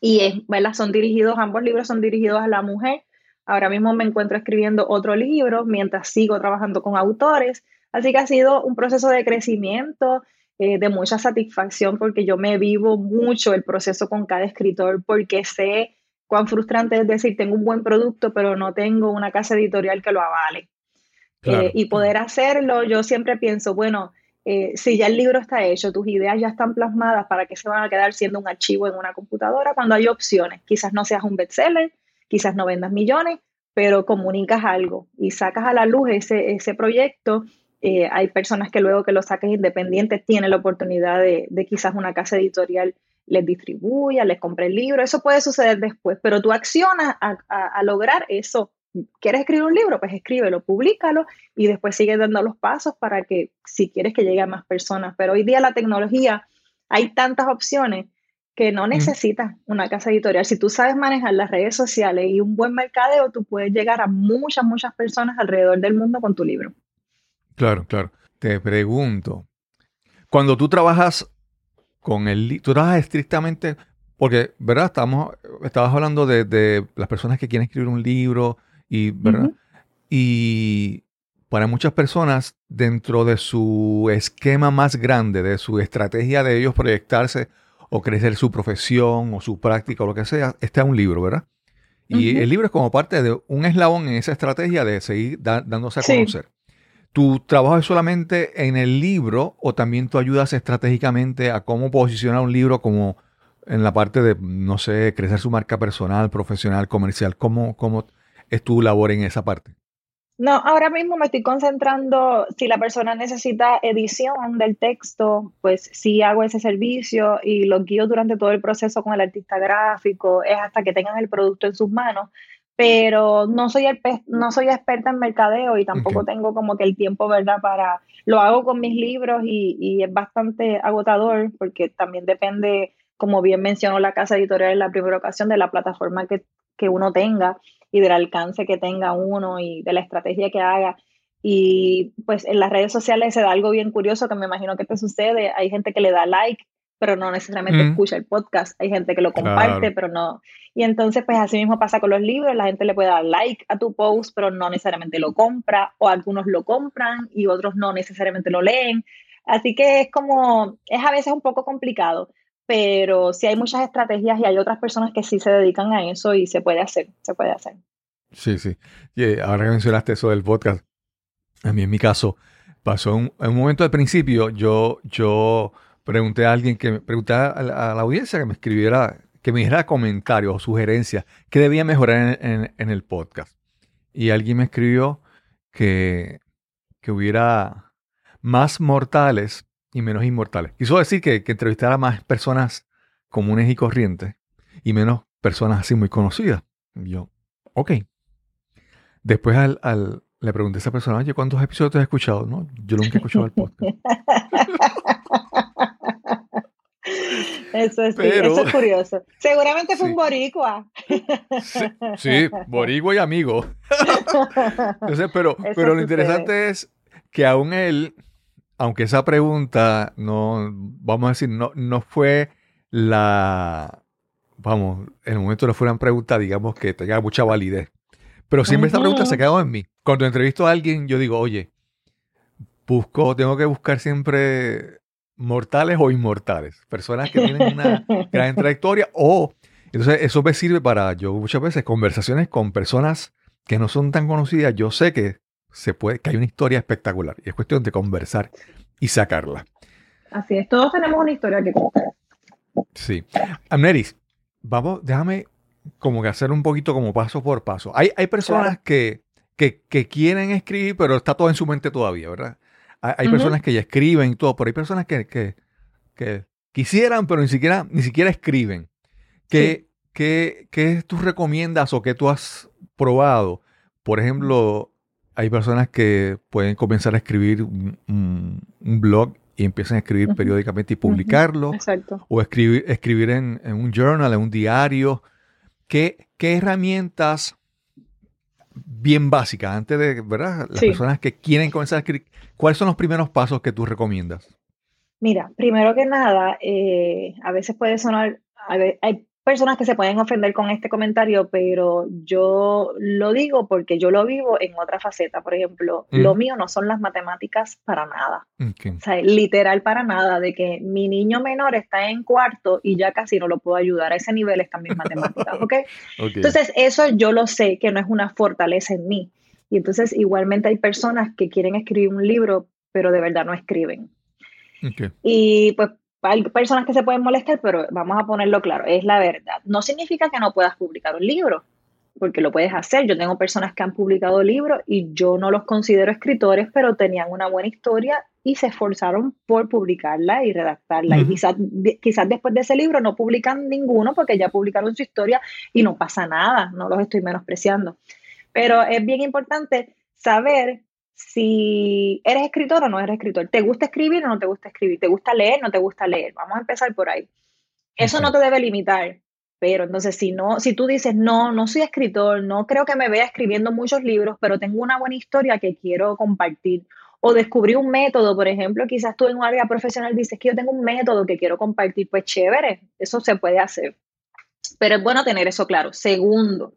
Speaker 2: Y es, ¿verdad? Son dirigidos, ambos libros son dirigidos a la mujer. Ahora mismo me encuentro escribiendo otro libro mientras sigo trabajando con autores. Así que ha sido un proceso de crecimiento, eh, de mucha satisfacción, porque yo me vivo mucho el proceso con cada escritor, porque sé cuán frustrante es decir, tengo un buen producto, pero no tengo una casa editorial que lo avale.
Speaker 1: Claro.
Speaker 2: Eh, y poder hacerlo, yo siempre pienso, bueno, eh, si ya el libro está hecho, tus ideas ya están plasmadas, ¿para qué se van a quedar siendo un archivo en una computadora cuando hay opciones? Quizás no seas un bestseller, quizás no vendas millones, pero comunicas algo y sacas a la luz ese, ese proyecto. Eh, hay personas que luego que lo saques independientes tienen la oportunidad de, de quizás una casa editorial les distribuya, les compre el libro, eso puede suceder después, pero tú accionas a, lograr eso ¿Quieres escribir un libro? Pues escríbelo, públicalo y después sigue dando los pasos para que si quieres que llegue a más personas. Pero hoy día la tecnología, hay tantas opciones que no necesitas una casa editorial. Si tú sabes manejar las redes sociales y un buen mercadeo, tú puedes llegar a muchas, muchas personas alrededor del mundo con tu libro.
Speaker 1: Claro, claro. Te pregunto, cuando tú trabajas con el libro, tú trabajas estrictamente, porque, ¿verdad? Estamos, estabas hablando de, de las personas que quieren escribir un libro y, ¿verdad? Y para muchas personas, dentro de su esquema más grande, de su estrategia de ellos proyectarse o crecer su profesión o su práctica o lo que sea, está un libro, ¿verdad? Y el libro es como parte de un eslabón en esa estrategia de seguir da- dándose a
Speaker 2: Sí.
Speaker 1: conocer. ¿Tu trabajo es solamente en el libro o también tú ayudas estratégicamente a cómo posicionar un libro como en la parte de, no sé, crecer su marca personal, profesional, comercial? ¿Cómo, cómo es tu labor en esa parte?
Speaker 2: No, ahora mismo me estoy concentrando, si la persona necesita edición del texto, pues sí hago ese servicio y lo guío durante todo el proceso con el artista gráfico, es hasta que tengan el producto en sus manos, pero no soy, el, no soy experta en mercadeo y tampoco tengo como que el tiempo, ¿verdad? Para, lo hago con mis libros y, y es bastante agotador porque también depende, como bien mencionó la casa editorial en la primera ocasión, de la plataforma que que uno tenga y del alcance que tenga uno y de la estrategia que haga. Y pues en las redes sociales se da algo bien curioso que me imagino que te sucede. Hay gente que le da like, pero no necesariamente
Speaker 1: Mm.
Speaker 2: escucha el podcast. Hay gente que lo comparte,
Speaker 1: Claro.
Speaker 2: pero no. Y entonces, pues así mismo pasa con los libros. La gente le puede dar like a tu post, pero no necesariamente lo compra. O algunos lo compran y otros no necesariamente lo leen. Así que es como, es a veces un poco complicado, pero sí hay muchas estrategias y hay otras personas que sí se dedican a eso y se puede hacer, se puede hacer.
Speaker 1: Sí, sí. Y eh, ahora que mencionaste eso del podcast, a mí en mi caso pasó un, un momento al principio, yo, yo pregunté a alguien que pregunté a la, audiencia que me escribiera, que me dijera comentarios o sugerencias que debía mejorar en, en- en el podcast. Y alguien me escribió que, que hubiera más mortales y menos inmortales. Quiso decir que, que entrevistara a más personas comunes y corrientes y menos personas así muy conocidas. Y yo, ok. Después al, al- le pregunté a esa persona, oye, ¿cuántos episodios te has escuchado? No, yo nunca he escuchado el podcast.
Speaker 2: Eso es, sí,
Speaker 1: Pero-
Speaker 2: eso es curioso. Seguramente fue
Speaker 1: Sí.
Speaker 2: un boricua.
Speaker 1: Sí, sí, boricua y amigo. Entonces, pero,
Speaker 2: Eso
Speaker 1: pero lo
Speaker 2: sucede.
Speaker 1: interesante es que aún él, aunque esa pregunta no, vamos a decir, no, no fue la, vamos, en el momento no fue una pregunta, digamos, que tenga mucha validez. Pero siempre esta pregunta se ha quedado en mí. Cuando entrevisto a alguien, yo digo, oye, busco, tengo que buscar siempre mortales o inmortales, personas que tienen una gran trayectoria o entonces eso me sirve para yo muchas veces conversaciones con personas que no son tan conocidas, yo sé que se puede que hay una historia espectacular y es cuestión de conversar y sacarla.
Speaker 2: Así es, todos tenemos una historia que contar.
Speaker 1: Sí. Amneris, vamos, déjame como que hacer un poquito como paso por paso. Hay, hay personas
Speaker 2: Claro.
Speaker 1: que, que, que quieren escribir, pero está todo en su mente todavía, ¿verdad? Hay, hay personas que ya escriben y todo, pero hay personas que, que, que quisieran, pero ni siquiera, ni siquiera escriben. ¿Qué, qué, qué tú recomiendas o qué tú has probado? Por ejemplo, hay personas que pueden comenzar a escribir un, un- un blog y empiezan a escribir periódicamente y publicarlo
Speaker 2: Exacto.
Speaker 1: o escribir, escribir en, en un journal, en un diario. ¿Qué, qué herramientas bien básicas antes de, ¿verdad? Las
Speaker 2: Sí.
Speaker 1: personas que quieren comenzar a escribir, ¿cuáles son los primeros pasos que tú recomiendas?
Speaker 2: Mira, primero que nada, eh, a veces puede sonar, a ve- hay personas que se pueden ofender con este comentario, pero yo lo digo porque yo lo vivo en otra faceta. Por ejemplo, lo
Speaker 1: Mm.
Speaker 2: mío no son las matemáticas para nada.
Speaker 1: Ok.
Speaker 2: O sea, literal para nada, de que mi niño menor está en cuarto y ya casi no lo puedo ayudar. A ese nivel están mis matemáticas, ¿ok?
Speaker 1: Ok.
Speaker 2: Entonces, eso yo lo sé que no es una fortaleza en mí. Y entonces, igualmente hay personas que quieren escribir un libro, pero de verdad no escriben.
Speaker 1: Ok.
Speaker 2: Y pues hay personas que se pueden molestar, pero vamos a ponerlo claro, es la verdad. No significa que no puedas publicar un libro, porque lo puedes hacer. Yo tengo personas que han publicado libros y yo no los considero escritores, pero tenían una buena historia y se esforzaron por publicarla y redactarla. Y quizás, de- quizás después de ese libro no publican ninguno porque ya publicaron su historia y no pasa nada, no los estoy menospreciando. Pero es bien importante saber si eres escritor o no eres escritor. ¿Te gusta escribir o no te gusta escribir? ¿Te gusta leer o no te gusta leer? Vamos a empezar por ahí. Eso no te debe limitar. Pero entonces, si no, si tú dices, no, no soy escritor, no creo que me vea escribiendo muchos libros, pero tengo una buena historia que quiero compartir. O descubrí un método, por ejemplo, quizás tú en un área profesional dices que yo tengo un método que quiero compartir, pues chévere, eso se puede hacer. Pero es bueno tener eso claro. Segundo,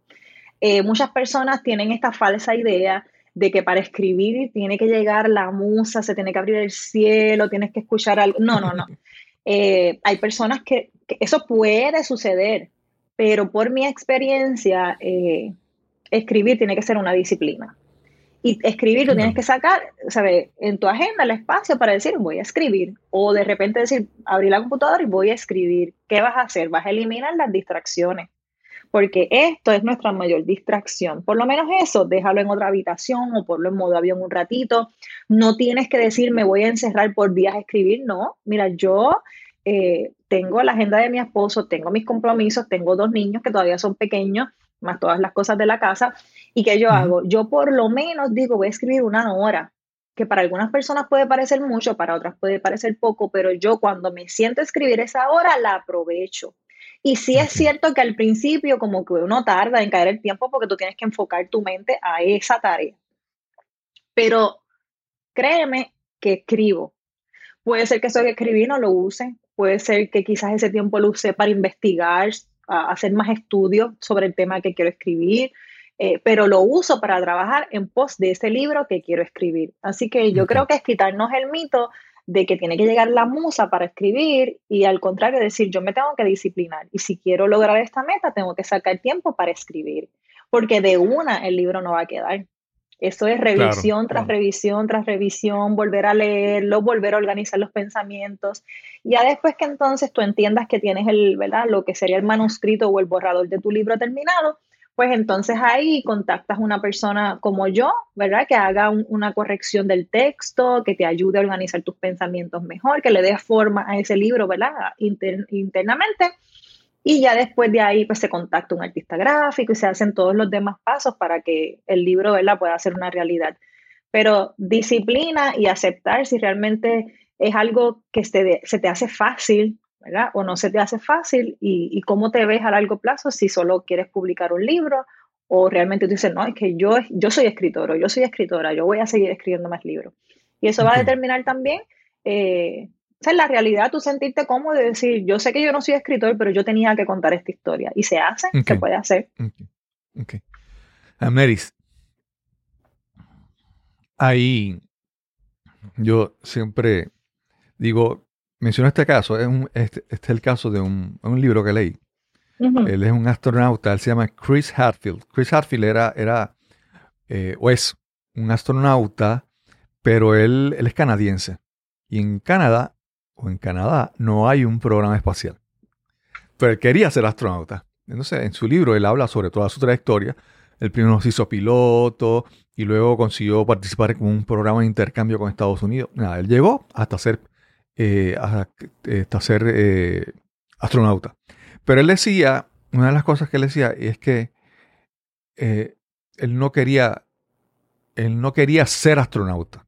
Speaker 2: eh, muchas personas tienen esta falsa idea de que para escribir tiene que llegar la musa, se tiene que abrir el cielo, tienes que escuchar algo. No, no, no. Eh, hay personas que, que eso puede suceder, pero por mi experiencia, eh, escribir tiene que ser una disciplina. Y escribir lo tienes que sacar, ¿sabes? En tu agenda el espacio para decir, voy a escribir. O de repente decir, abrir la computadora y voy a escribir. ¿Qué vas a hacer? Vas a eliminar las distracciones porque esto es nuestra mayor distracción. Por lo menos eso, déjalo en otra habitación o ponlo en modo avión un ratito. No tienes que decir, me voy a encerrar por días a escribir, no. Mira, yo eh, tengo la agenda de mi esposo, tengo mis compromisos, tengo dos niños que todavía son pequeños, más todas las cosas de la casa. ¿Y qué yo hago? Yo por lo menos digo, voy a escribir una hora, que para algunas personas puede parecer mucho, para otras puede parecer poco, pero yo cuando me siento a escribir esa hora, la aprovecho. Y sí es cierto que al principio como que uno tarda en caer el tiempo porque tú tienes que enfocar tu mente a esa tarea. Pero créeme que escribo. Puede ser que eso que escribí no lo use, puede ser que quizás ese tiempo lo use para investigar, a hacer más estudios sobre el tema que quiero escribir, eh, pero lo uso para trabajar en pos de ese libro que quiero escribir. Así que yo creo que es quitarnos el mito de que tiene que llegar la musa para escribir y al contrario decir yo me tengo que disciplinar y si quiero lograr esta meta tengo que sacar tiempo para escribir, porque de una el libro no va a quedar. Eso es revisión tras
Speaker 1: claro.
Speaker 2: revisión tras revisión, volver a leerlo, volver a organizar los pensamientos. Ya después que entonces tú entiendas que tienes el, ¿verdad? Lo que sería el manuscrito o el borrador de tu libro terminado, pues entonces ahí contactas a una persona como yo, ¿verdad? Que haga un- una corrección del texto, que te ayude a organizar tus pensamientos mejor, que le dé forma a ese libro, ¿verdad? Inter- internamente. Y ya después de ahí, pues se contacta un artista gráfico y se hacen todos los demás pasos para que el libro, ¿verdad? Pueda ser una realidad. Pero disciplina y aceptar si realmente es algo que se te hace fácil, ¿verdad? O no se te hace fácil y, y cómo te ves a largo plazo si solo quieres publicar un libro o realmente tú dices, no, es que yo, yo soy escritor o yo soy escritora, yo voy a seguir escribiendo más libros. Y eso va a determinar también, eh, o sea, en la realidad tú sentirte cómodo de decir, yo sé que yo no soy escritor, pero yo tenía que contar esta historia. Y se hace, se puede hacer.
Speaker 1: Ok. ok. Amneris, ahí yo siempre digo, menciono este caso, es un- este, este es el caso de un, un libro que leí. Él es un astronauta, él se llama Chris Hadfield. Chris Hadfield era, era eh, o es un astronauta, pero él, él es canadiense. Y en Canadá, o en Canadá, no hay un programa espacial. Pero él quería ser astronauta. Entonces, en su libro, él habla sobre toda su trayectoria. El primero se hizo piloto y luego consiguió participar en un programa de intercambio con Estados Unidos. Nada, él llegó hasta ser, eh, hasta, hasta ser eh, astronauta. Pero él decía, una de las cosas que él decía es que eh, él no quería, él no quería ser astronauta.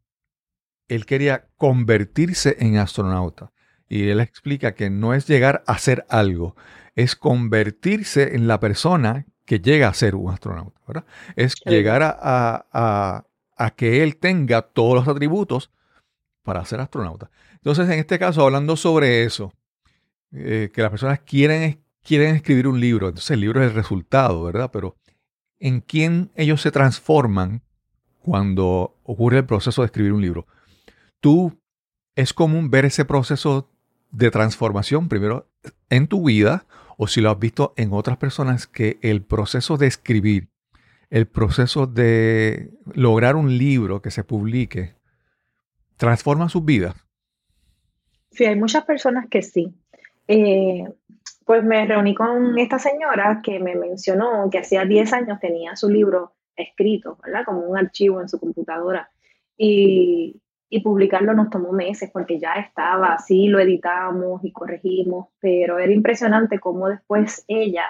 Speaker 1: Él quería convertirse en astronauta. Y él explica que no es llegar a ser algo, es convertirse en la persona que llega a ser un astronauta. ¿verdad? Es llegar a, a- a- a que él tenga todos los atributos para ser astronauta. Entonces, en este caso, hablando sobre eso, eh, que las personas quieren, quieren escribir un libro, entonces el libro es el resultado, ¿verdad? Pero ¿en quién ellos se transforman cuando ocurre el proceso de escribir un libro? Tú, es común ver ese proceso de transformación primero en tu vida o si lo has visto en otras personas que el proceso de escribir, el proceso de lograr un libro que se publique, transforma sus vidas.
Speaker 2: Sí, hay muchas personas que sí. Eh, pues me reuní con esta señora que me mencionó que hacía 10 años tenía su libro escrito, ¿verdad? Como un archivo en su computadora. Y, y publicarlo nos tomó meses porque ya estaba, sí, lo editamos y corregimos, pero era impresionante cómo después ella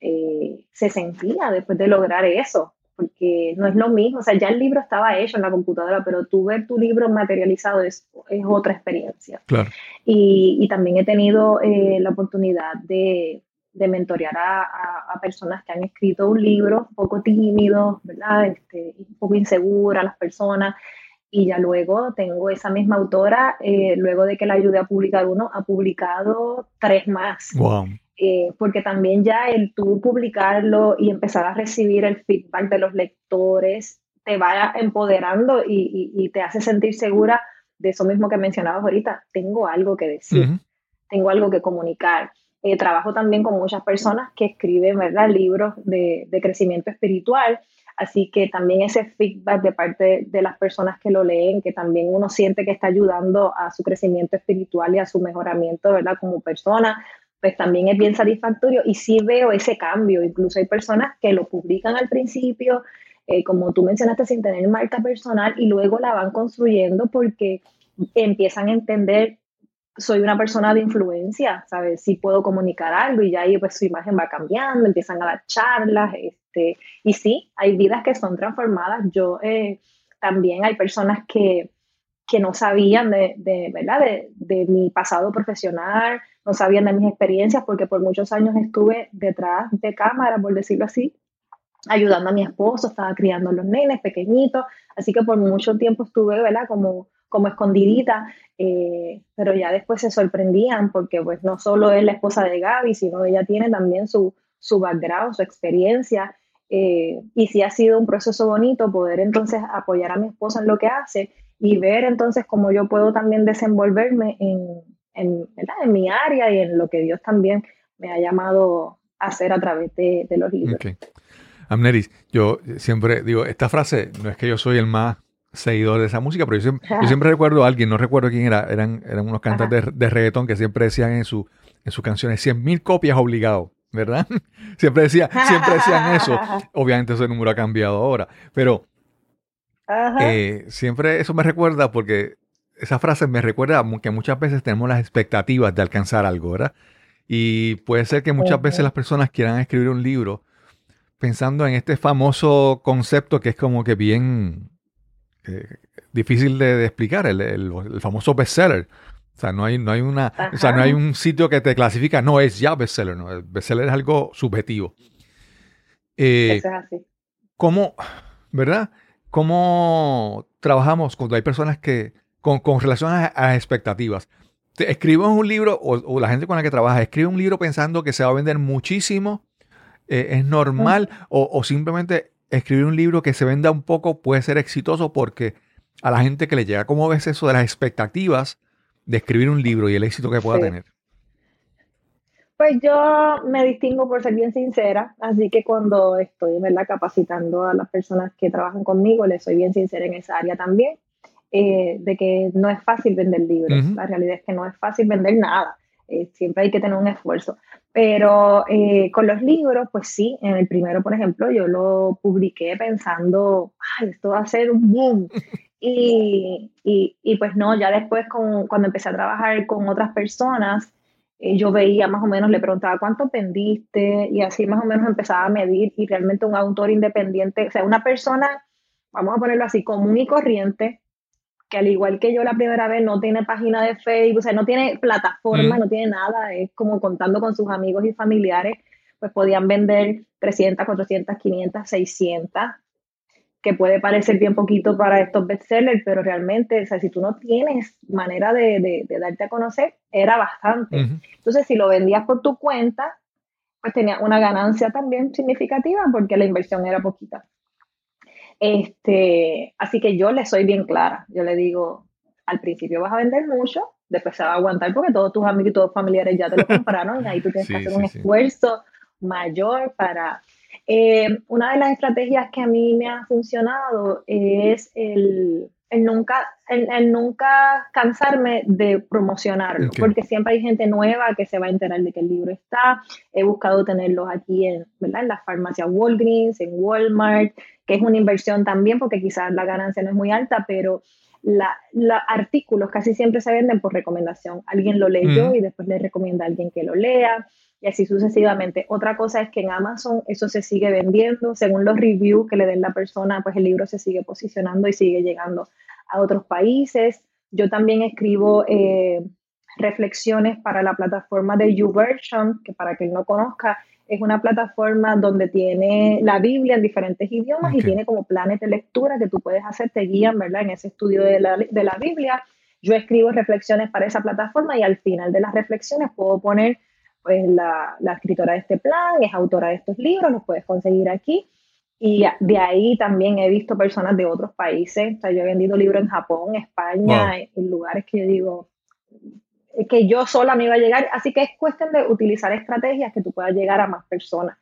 Speaker 2: eh, se sentía después de lograr eso, porque no es lo mismo, o sea, ya el libro estaba hecho en la computadora, pero tú ver tu libro materializado es, es otra experiencia.
Speaker 1: Claro.
Speaker 2: Y, y también he tenido eh, la oportunidad de, de mentorear a, a, a, personas que han escrito un libro un poco tímido, ¿verdad? Este, un poco insegura las personas. Y ya luego tengo esa misma autora, eh, luego de que la ayudé a publicar uno, ha publicado tres más.
Speaker 1: Wow.
Speaker 2: Eh, porque también ya el tú publicarlo y empezar a recibir el feedback de los lectores te va empoderando y, y, y te hace sentir segura de eso mismo que mencionabas ahorita. Tengo algo que decir, uh -huh. tengo algo que comunicar. Eh, trabajo también con muchas personas que escriben ¿verdad? libros de, de, crecimiento espiritual, así que también ese feedback de parte de, de las personas que lo leen, que también uno siente que está ayudando a su crecimiento espiritual y a su mejoramiento ¿verdad? como persona, pues también es bien satisfactorio y sí veo ese cambio. Incluso hay personas que lo publican al principio, eh, como tú mencionaste, sin tener marca personal y luego la van construyendo porque empiezan a entender, soy una persona de influencia, ¿sabes? Sí puedo comunicar algo y ya ahí pues su imagen va cambiando, empiezan a dar charlas, este, y sí, hay vidas que son transformadas. Yo eh, también hay personas que que no sabían de, ¿verdad? De, mi pasado profesional, no sabían de mis experiencias, porque por muchos años estuve detrás de cámara, por decirlo así, ayudando a mi esposo, estaba criando a los nenes pequeñitos, así que por mucho tiempo estuve, ¿verdad? Como, como escondidita, eh, pero ya después se sorprendían porque pues no solo es la esposa de Gaby, sino ella tiene también su, su background, su experiencia, eh, y sí ha sido un proceso bonito poder entonces apoyar a mi esposa en lo que hace y ver entonces cómo yo puedo también desenvolverme en, en, en mi área y en lo que Dios también me ha llamado a hacer a través de, de los libros. Okay.
Speaker 1: Amneris, yo siempre digo, esta frase, no es que yo soy el más seguidor de esa música, pero yo siempre, yo siempre recuerdo a alguien, no recuerdo quién era, eran, eran unos cantantes de, de, reggaetón que siempre decían en, su, en sus canciones 100.000 copias obligado, ¿verdad? siempre, decía, siempre decían eso. Obviamente ese número ha cambiado ahora, pero eh, siempre eso me recuerda porque esa frase me recuerda que muchas veces tenemos las expectativas de alcanzar algo, ¿verdad? Y puede ser que muchas veces las personas quieran escribir un libro pensando en este famoso concepto que es como que bien eh, difícil de, de explicar, el, el, el, famoso bestseller. O sea, no hay, no hay una, o sea, no hay un sitio que te clasifica, no es ya bestseller, no, el bestseller es algo subjetivo.
Speaker 2: Eh, Eso es así.
Speaker 1: ¿Cómo, verdad? ¿Cómo trabajamos cuando hay personas que, con, con relación a, a expectativas? Te escribes un libro, o, o, la gente con la que trabajas, escribe un libro pensando que se va a vender muchísimo, eh, es normal, o, o simplemente escribir un libro que se venda un poco puede ser exitoso porque a la gente que le llega, ¿cómo ves eso de las expectativas de escribir un libro y el éxito que pueda sí. tener?
Speaker 2: Pues yo me distingo por ser bien sincera, así que cuando estoy ¿verdad? capacitando a las personas que trabajan conmigo, les soy bien sincera en esa área también, eh, de que no es fácil vender libros. Uh -huh. La realidad es que no es fácil vender nada, eh, siempre hay que tener un esfuerzo. Pero eh, con los libros, pues sí, en el primero, por ejemplo, yo lo publiqué pensando, ay, esto va a ser un boom. Y, y, y pues no, ya después con, cuando empecé a trabajar con otras personas, eh, yo veía más o menos, le preguntaba cuánto vendiste y así más o menos empezaba a medir y realmente un autor independiente, o sea, una persona, vamos a ponerlo así, común y corriente, que al igual que yo la primera vez no tiene página de Facebook, o sea, no tiene plataforma, mm. no tiene nada, es como contando con sus amigos y familiares, pues podían vender 300, 400, 500, 600, que puede parecer bien poquito para estos bestsellers, pero realmente, o sea, si tú no tienes manera de, de, de darte a conocer, era bastante. Entonces, si lo vendías por tu cuenta, pues tenía una ganancia también significativa porque la inversión era poquita. Este, así que yo le soy bien clara. Yo le digo, al principio vas a vender mucho, después se va a aguantar porque todos tus amigos y todos familiares ya te lo compraron y ahí tú tienes sí, que hacer sí, un esfuerzo mayor para... Eh, una de las estrategias que a mí me ha funcionado es el, el nunca, el, el, nunca cansarme de promocionarlo, okay. porque siempre hay gente nueva que se va a enterar de que el libro está. He buscado tenerlos aquí en, ¿verdad? en las farmacias Walgreens, en Walmart, que es una inversión también, porque quizás la ganancia no es muy alta, pero los la artículos casi siempre se venden por recomendación. Alguien lo leyó mm. y después le recomienda a alguien que lo lea y así sucesivamente. Otra cosa es que en Amazon eso se sigue vendiendo, según los reviews que le den la persona, pues el libro se sigue posicionando y sigue llegando a otros países. Yo también escribo eh, reflexiones para la plataforma de YouVersion, que para quien no conozca, es una plataforma donde tiene la Biblia en diferentes idiomas okay. y tiene como planes de lectura que tú puedes hacer, te guían, ¿verdad? En ese estudio de la, de la Biblia. Yo escribo reflexiones para esa plataforma y al final de las reflexiones puedo poner pues la, la, escritora de este plan, es autora de estos libros, los puedes conseguir aquí. Y de ahí también he visto personas de otros países, o sea, yo he vendido libros en Japón, España, wow. en, lugares que yo digo que yo sola me iba a llegar, así que es cuestión de utilizar estrategias que tú puedas llegar a más personas.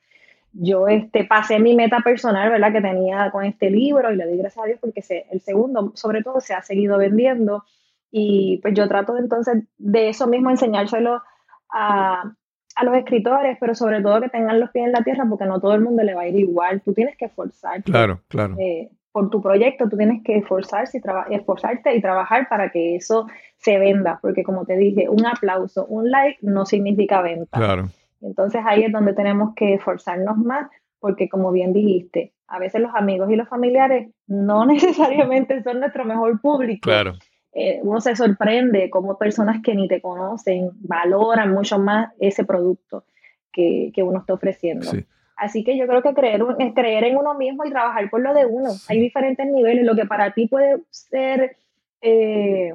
Speaker 2: Yo este, pasé mi meta personal, ¿verdad? Que tenía con este libro y le doy gracias a Dios porque se, el segundo, sobre todo, se ha seguido vendiendo y pues yo trato entonces de eso mismo enseñárselo a, a los escritores, pero sobre todo que tengan los pies en la tierra, porque no todo el mundo le va a ir igual. Tú tienes que esforzarte.
Speaker 1: Claro, claro.
Speaker 2: Eh, por tu proyecto, tú tienes que esforzarse y esforzarte y trabajar para que eso se venda, porque como te dije, un aplauso, un like no significa venta.
Speaker 1: Claro.
Speaker 2: Entonces ahí es donde tenemos que esforzarnos más, porque como bien dijiste, a veces los amigos y los familiares no necesariamente son nuestro mejor público.
Speaker 1: Claro.
Speaker 2: eh, uno se sorprende cómo personas que ni te conocen valoran mucho más ese producto que, que uno está ofreciendo.
Speaker 1: Sí.
Speaker 2: Así que yo creo que creer, es creer en uno mismo y trabajar por lo de uno. Hay diferentes niveles. Lo que para ti puede ser eh,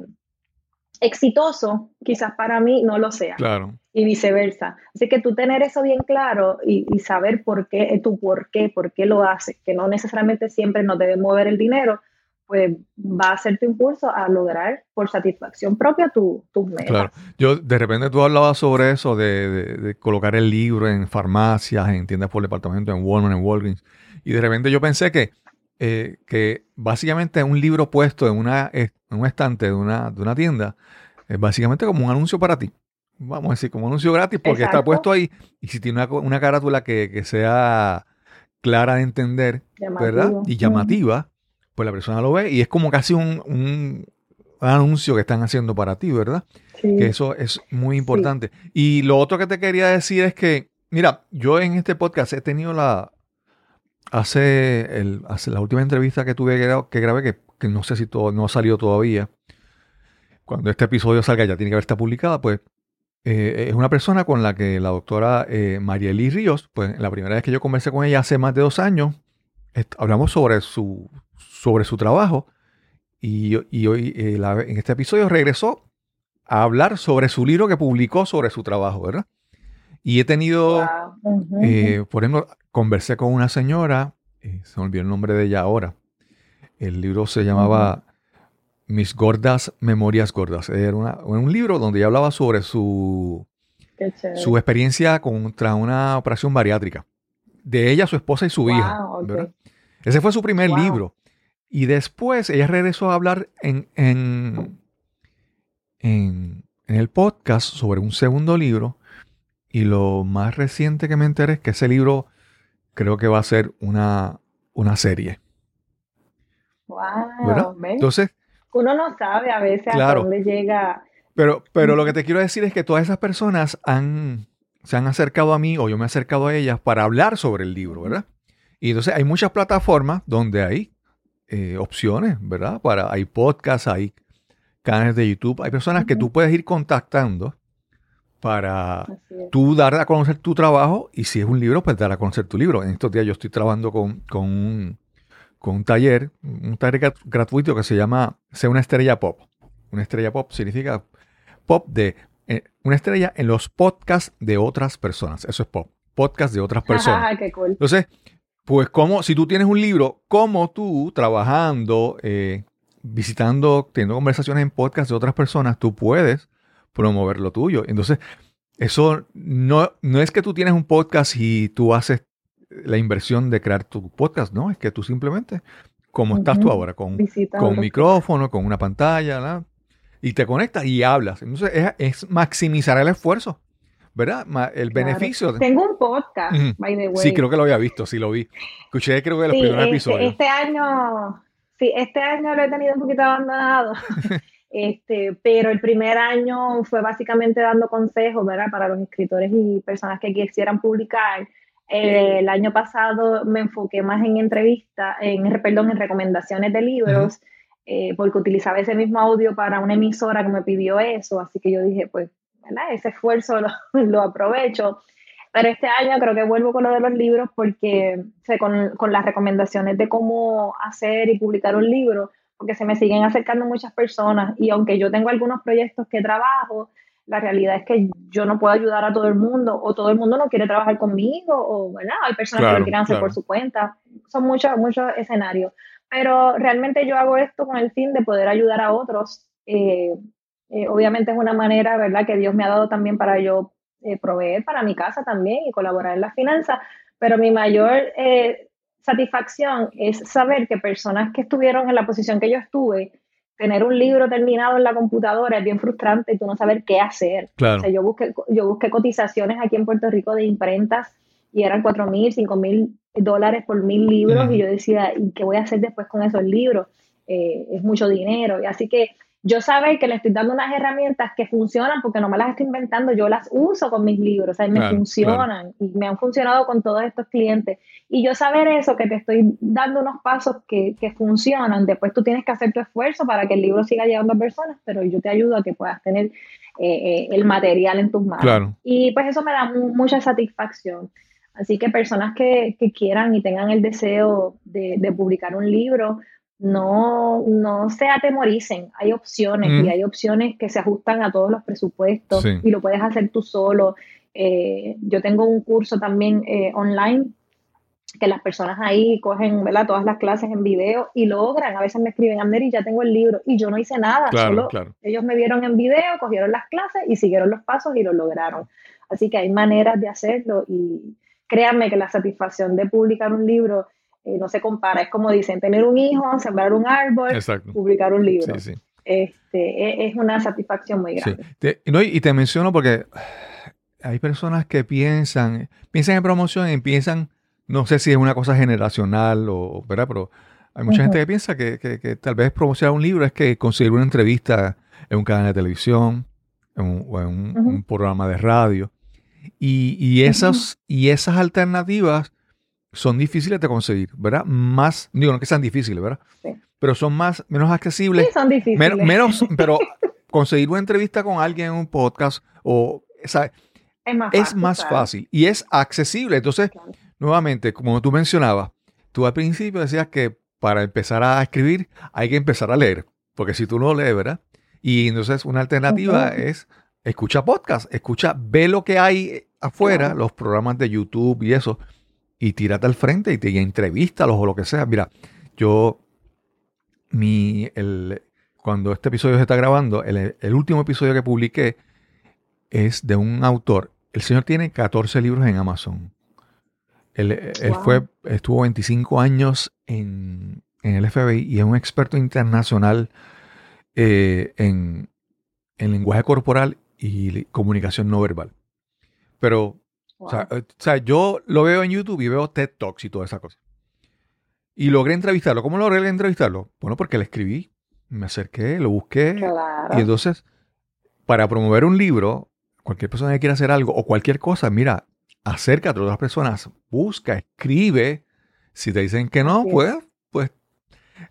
Speaker 2: exitoso, quizás para mí no lo sea.
Speaker 1: Claro.
Speaker 2: Y viceversa. Así que tú tener eso bien claro y, y saber por qué, eh, tu por qué, por qué lo haces, que no necesariamente siempre nos debe mover el dinero, pues va a ser tu impulso a lograr por satisfacción propia tu- tus metas.
Speaker 1: Claro. Yo, de repente tú hablabas sobre eso, de, de- de colocar el libro en farmacias, en tiendas por departamento, en Walmart, en Walgreens. Y de repente yo pensé que, eh, que básicamente un libro puesto en, una, en un estante de una, de una tienda es básicamente como un anuncio para ti. Vamos a decir, como un anuncio gratis porque está puesto ahí. Y si tiene una, una carátula que, que sea clara de entender, ¿verdad? Y llamativa, pues la persona lo ve y es como casi un, un anuncio que están haciendo para ti, ¿verdad?
Speaker 2: Sí.
Speaker 1: que eso es muy importante. Y lo otro que te quería decir es que, mira, yo en este podcast he tenido la, hace, el, hace la última entrevista que tuve que, gra- que grabé, que, que no sé si todo, no ha salido todavía, cuando este episodio salga ya tiene que haber estado publicada, pues eh, es una persona con la que la doctora eh, Marieli Ríos, pues la primera vez que yo conversé con ella hace más de dos años, hablamos sobre su, sobre su trabajo y, y hoy eh, en este episodio regresó a hablar sobre su libro que publicó sobre su trabajo, ¿verdad? Y he tenido,
Speaker 2: Wow.
Speaker 1: Eh, por ejemplo, conversé con una señora, eh, se me olvidó el nombre de ella ahora. El libro se llamaba Mis gordas memorias gordas. Era una- un libro donde ella hablaba sobre su, su experiencia contra una operación bariátrica. De ella, su esposa y su hija. Ese fue su primer
Speaker 2: Wow.
Speaker 1: libro. Y después ella regresó a hablar en, en, en, en el podcast sobre un segundo libro. Y lo más reciente que me enteré es que ese libro creo que va a ser una, una serie.
Speaker 2: Wow.
Speaker 1: Entonces,
Speaker 2: Uno no sabe a veces
Speaker 1: Claro.
Speaker 2: a dónde llega.
Speaker 1: pero, pero lo que te quiero decir es que todas esas personas han, se han acercado a mí o yo me he acercado a ellas para hablar sobre el libro, ¿verdad? Y entonces hay muchas plataformas donde hay eh, opciones, ¿verdad? Para, hay podcasts, hay canales de YouTube, hay personas que tú puedes ir contactando para tú dar a conocer tu trabajo y si es un libro, pues dar a conocer tu libro. En estos días yo estoy trabajando con, con, un, con un taller, un taller grat- gratuito que se llama Sé una estrella pop. Una estrella pop significa pop de eh, una estrella en los podcasts de otras personas. Eso es pop. Podcast de otras personas.
Speaker 2: Ajá, qué cool.
Speaker 1: Entonces, pues como si tú tienes un libro, como tú trabajando, eh, visitando, teniendo conversaciones en podcast de otras personas, tú puedes promover lo tuyo. Entonces, eso no, no es que tú tienes un podcast y tú haces la inversión de crear tu podcast, no, es que tú simplemente, como estás tú ahora, con, con
Speaker 2: otros-
Speaker 1: micrófono, con una pantalla, ¿verdad? y te conectas y hablas. Entonces, es, es maximizar el esfuerzo, ¿verdad? El
Speaker 2: Claro.
Speaker 1: beneficio.
Speaker 2: Tengo un podcast, by the way.
Speaker 1: Sí, creo que lo había visto, sí lo vi. Escuché creo que los
Speaker 2: Sí,
Speaker 1: primeros
Speaker 2: este,
Speaker 1: episodios.
Speaker 2: este año, sí, este año lo he tenido un poquito abandonado. Este, pero el primer año fue básicamente dando consejos, ¿verdad? Para los escritores y personas que quisieran publicar. Eh, el año pasado me enfoqué más en entrevistas, en, perdón, en recomendaciones de libros, eh, porque utilizaba ese mismo audio para una emisora que me pidió eso, así que yo dije, pues, ¿verdad? Ese esfuerzo lo, lo aprovecho. Pero este año creo que vuelvo con lo de los libros porque sé, con, con las recomendaciones de cómo hacer y publicar un libro, porque se me siguen acercando muchas personas y aunque yo tengo algunos proyectos que trabajo, la realidad es que yo no puedo ayudar a todo el mundo o todo el mundo no quiere trabajar conmigo o ¿verdad? hay personas que
Speaker 1: Claro,
Speaker 2: lo quieren hacer
Speaker 1: claro.
Speaker 2: por su cuenta. Son muchos, muchos escenarios. Pero realmente yo hago esto con el fin de poder ayudar a otros. Eh, eh, obviamente es una manera, ¿verdad?, que Dios me ha dado también para yo eh, proveer para mi casa también y colaborar en las finanzas, pero mi mayor eh, satisfacción es saber que personas que estuvieron en la posición que yo estuve, tener un libro terminado en la computadora es bien frustrante y tú no saber qué hacer.
Speaker 1: Claro.
Speaker 2: O sea, yo busqué, yo busqué cotizaciones aquí en Puerto Rico de imprentas y eran 4 mil, 5 mil dólares por mil libros y yo decía, ¿y qué voy a hacer después con esos libros? Eh, es mucho dinero. Y así que yo saber que le estoy dando unas herramientas que funcionan porque no me las estoy inventando, yo las uso con mis libros, o sea, me
Speaker 1: Claro,
Speaker 2: funcionan y me han funcionado con todos estos clientes. Y yo saber eso, que te estoy dando unos pasos que, que funcionan, después tú tienes que hacer tu esfuerzo para que el libro siga llegando a personas, pero yo te ayudo a que puedas tener eh, eh, el material en tus manos.
Speaker 1: Claro.
Speaker 2: Y pues eso me da mu- mucha satisfacción. Así que personas que, que quieran y tengan el deseo de, de publicar un libro, no, no se atemoricen. Hay opciones
Speaker 1: Mm.
Speaker 2: y hay opciones que se ajustan a todos los presupuestos
Speaker 1: Sí.
Speaker 2: y lo puedes hacer tú solo. Eh, yo tengo un curso también eh, online que las personas ahí cogen ¿verdad? todas las clases en video y logran. A veces me escriben, Amneri, ya tengo el libro y yo no hice nada,
Speaker 1: Claro,
Speaker 2: solo
Speaker 1: claro.
Speaker 2: ellos me vieron en video, cogieron las clases y siguieron los pasos y lo lograron. Así que hay maneras de hacerlo y créanme que la satisfacción de publicar un libro eh, no se compara. Es como dicen, tener un hijo, sembrar un árbol,
Speaker 1: Exacto.
Speaker 2: publicar un libro.
Speaker 1: Sí, sí.
Speaker 2: Este, e- es una satisfacción muy
Speaker 1: Sí.
Speaker 2: grande.
Speaker 1: Te- no, y te menciono porque hay personas que piensan, piensan en promoción y piensan, no sé si es una cosa generacional o, ¿verdad? Pero hay mucha
Speaker 2: Ujú.
Speaker 1: gente que piensa que, que- que tal vez promocionar un libro es que conseguir una entrevista en un canal de televisión en un- o en un,
Speaker 2: Ujú.
Speaker 1: un programa de radio. Y, y esas, y esas alternativas son difíciles de conseguir, ¿verdad? Más, digo, no que sean difíciles, ¿verdad?
Speaker 2: Sí.
Speaker 1: Pero son más, menos accesibles
Speaker 2: Sí, son difíciles.
Speaker 1: Men- menos, pero conseguir una entrevista con alguien en un podcast o sea,
Speaker 2: es más
Speaker 1: es
Speaker 2: fácil.
Speaker 1: más fácil y es accesible. Entonces,
Speaker 2: Claro.
Speaker 1: nuevamente, como tú mencionabas, tú al principio decías que para empezar a escribir hay que empezar a leer, porque si tú no lees, ¿verdad? Y entonces una alternativa es escucha podcast, escucha, ve lo que hay afuera,
Speaker 2: Claro.
Speaker 1: los programas de YouTube y eso, y tírate al frente y te y entrevístalos o lo que sea. Mira, yo, mi, el, cuando este episodio se está grabando, el, el último episodio que publiqué es de un autor. El señor tiene 14 libros en Amazon. Él, él
Speaker 2: Wow.
Speaker 1: fue, estuvo 25 años en, en el FBI y es un experto internacional eh, en, en lenguaje corporal y comunicación no verbal. Pero
Speaker 2: Wow.
Speaker 1: o sea, eh, o sea, yo lo veo en YouTube y veo TED Talks y toda esa cosa. Y logré entrevistarlo. ¿Cómo logré entrevistarlo? Bueno, porque le escribí, me acerqué, lo busqué.
Speaker 2: Claro.
Speaker 1: Y entonces, para promover un libro, cualquier persona que quiera hacer algo o cualquier cosa, mira, acércate a otras personas, busca, escribe. Si te dicen que no, pues, pues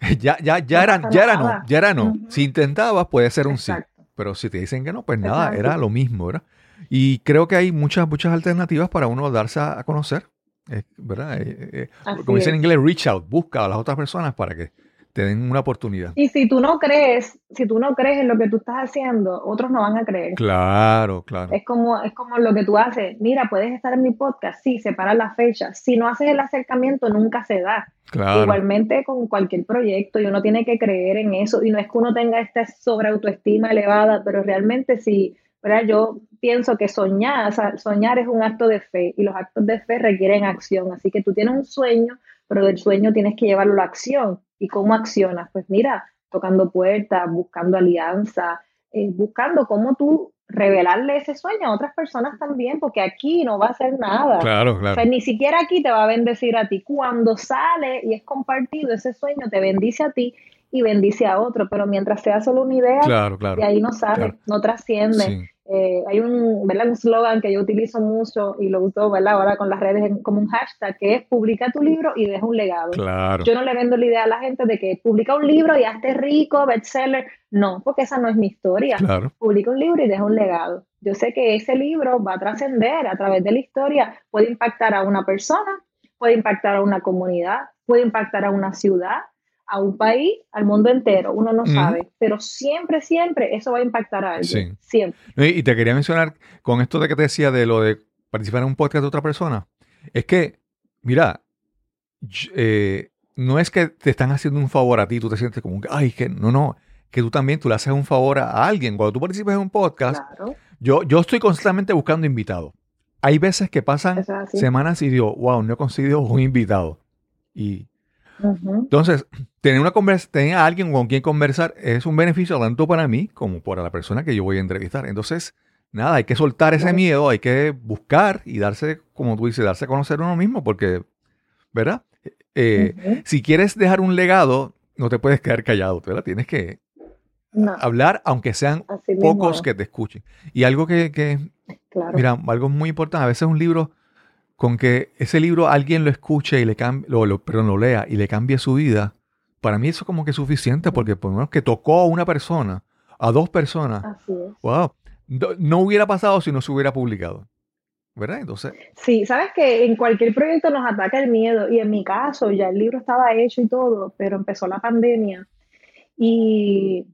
Speaker 1: ya, ya, ya era, ya era no, ya era no. Si intentabas, puede ser un sí. Pero si te dicen que no, pues nada,
Speaker 2: Exacto.
Speaker 1: era lo mismo, ¿verdad? Y creo que hay muchas, muchas alternativas para uno darse a, a conocer, eh, ¿verdad? Eh, eh,
Speaker 2: Así
Speaker 1: como dicen en inglés, reach out, busca a las otras personas para que te den una oportunidad.
Speaker 2: Y si tú no crees, si tú no crees en lo que tú estás haciendo, otros no van a creer.
Speaker 1: Claro, claro.
Speaker 2: Es como, es como lo que tú haces. Mira, puedes estar en mi podcast, sí, separa la fecha. Si no haces el acercamiento, nunca se da.
Speaker 1: Claro.
Speaker 2: Igualmente con cualquier proyecto, y uno tiene que creer en eso. Y no es que uno tenga esta sobreautoestima elevada, pero realmente sí, ¿verdad? Yo pienso que soñar, o sea, soñar es un acto de fe, y los actos de fe requieren acción. Así que tú tienes un sueño, pero del sueño tienes que llevarlo a la acción. ¿Y cómo accionas? Pues mira, tocando puertas, buscando alianza, eh, buscando cómo tú revelarle ese sueño a otras personas también, porque aquí no va a hacer nada.
Speaker 1: Claro,
Speaker 2: O
Speaker 1: claro.
Speaker 2: sea, ni siquiera aquí te va a bendecir a ti. Cuando sale y es compartido ese sueño, te bendice a ti y bendice a otro. Pero mientras sea solo una idea,
Speaker 1: Claro, claro.
Speaker 2: de ahí no sale,
Speaker 1: claro.
Speaker 2: no trasciende.
Speaker 1: Sí.
Speaker 2: Eh, hay un, ¿verdad? un slogan que yo utilizo mucho y lo uso ¿verdad? ahora con las redes como un hashtag, que es publica tu libro y deja un legado.
Speaker 1: Claro.
Speaker 2: Yo no le vendo la idea a la gente de que publica un libro y hazte rico, bestseller. No, porque esa no es mi historia
Speaker 1: Claro.
Speaker 2: publica un libro y deja un legado. Yo sé que ese libro va a trascender a través de la historia, puede impactar a una persona, puede impactar a una comunidad, puede impactar a una ciudad, a un país, al mundo entero, uno no sabe, pero siempre, siempre eso va a impactar a alguien,
Speaker 1: Sí.
Speaker 2: siempre.
Speaker 1: Y te quería mencionar con esto de que te decía de lo de participar en un podcast de otra persona. Es que, mira, eh, no es que te están haciendo un favor a ti, tú te sientes como ay, que no, no, que tú también tú le haces un favor a alguien. Cuando tú participas en un podcast,
Speaker 2: Claro,
Speaker 1: yo, yo estoy constantemente buscando invitados. Hay veces que pasan semanas y digo, wow, no he conseguido un invitado. Y Entonces, tener una conversa, tener a alguien con quien conversar es un beneficio tanto para mí como para la persona que yo voy a entrevistar. Entonces, nada, hay que soltar ese miedo, hay que buscar y darse, como tú dices, darse a conocer uno mismo, porque, ¿verdad? Eh. Si quieres dejar un legado, no te puedes quedar callado, ¿verdad? Tienes que,
Speaker 2: No,
Speaker 1: hablar, aunque sean
Speaker 2: así
Speaker 1: pocos que te escuchen. Y algo que, que,
Speaker 2: claro.
Speaker 1: mira, algo muy importante, a veces un libro, con que ese libro alguien lo escuche y le cambie, lo, lo- perdón, lo lea y le cambie su vida, para mí eso es como que es suficiente, porque por lo menos que tocó a una persona, a dos personas,
Speaker 2: Así es.
Speaker 1: wow, no, no hubiera pasado si no se hubiera publicado. ¿Verdad? Entonces,
Speaker 2: Sí, sabes que en cualquier proyecto nos ataca el miedo y en mi caso ya el libro estaba hecho y todo, pero empezó la pandemia y,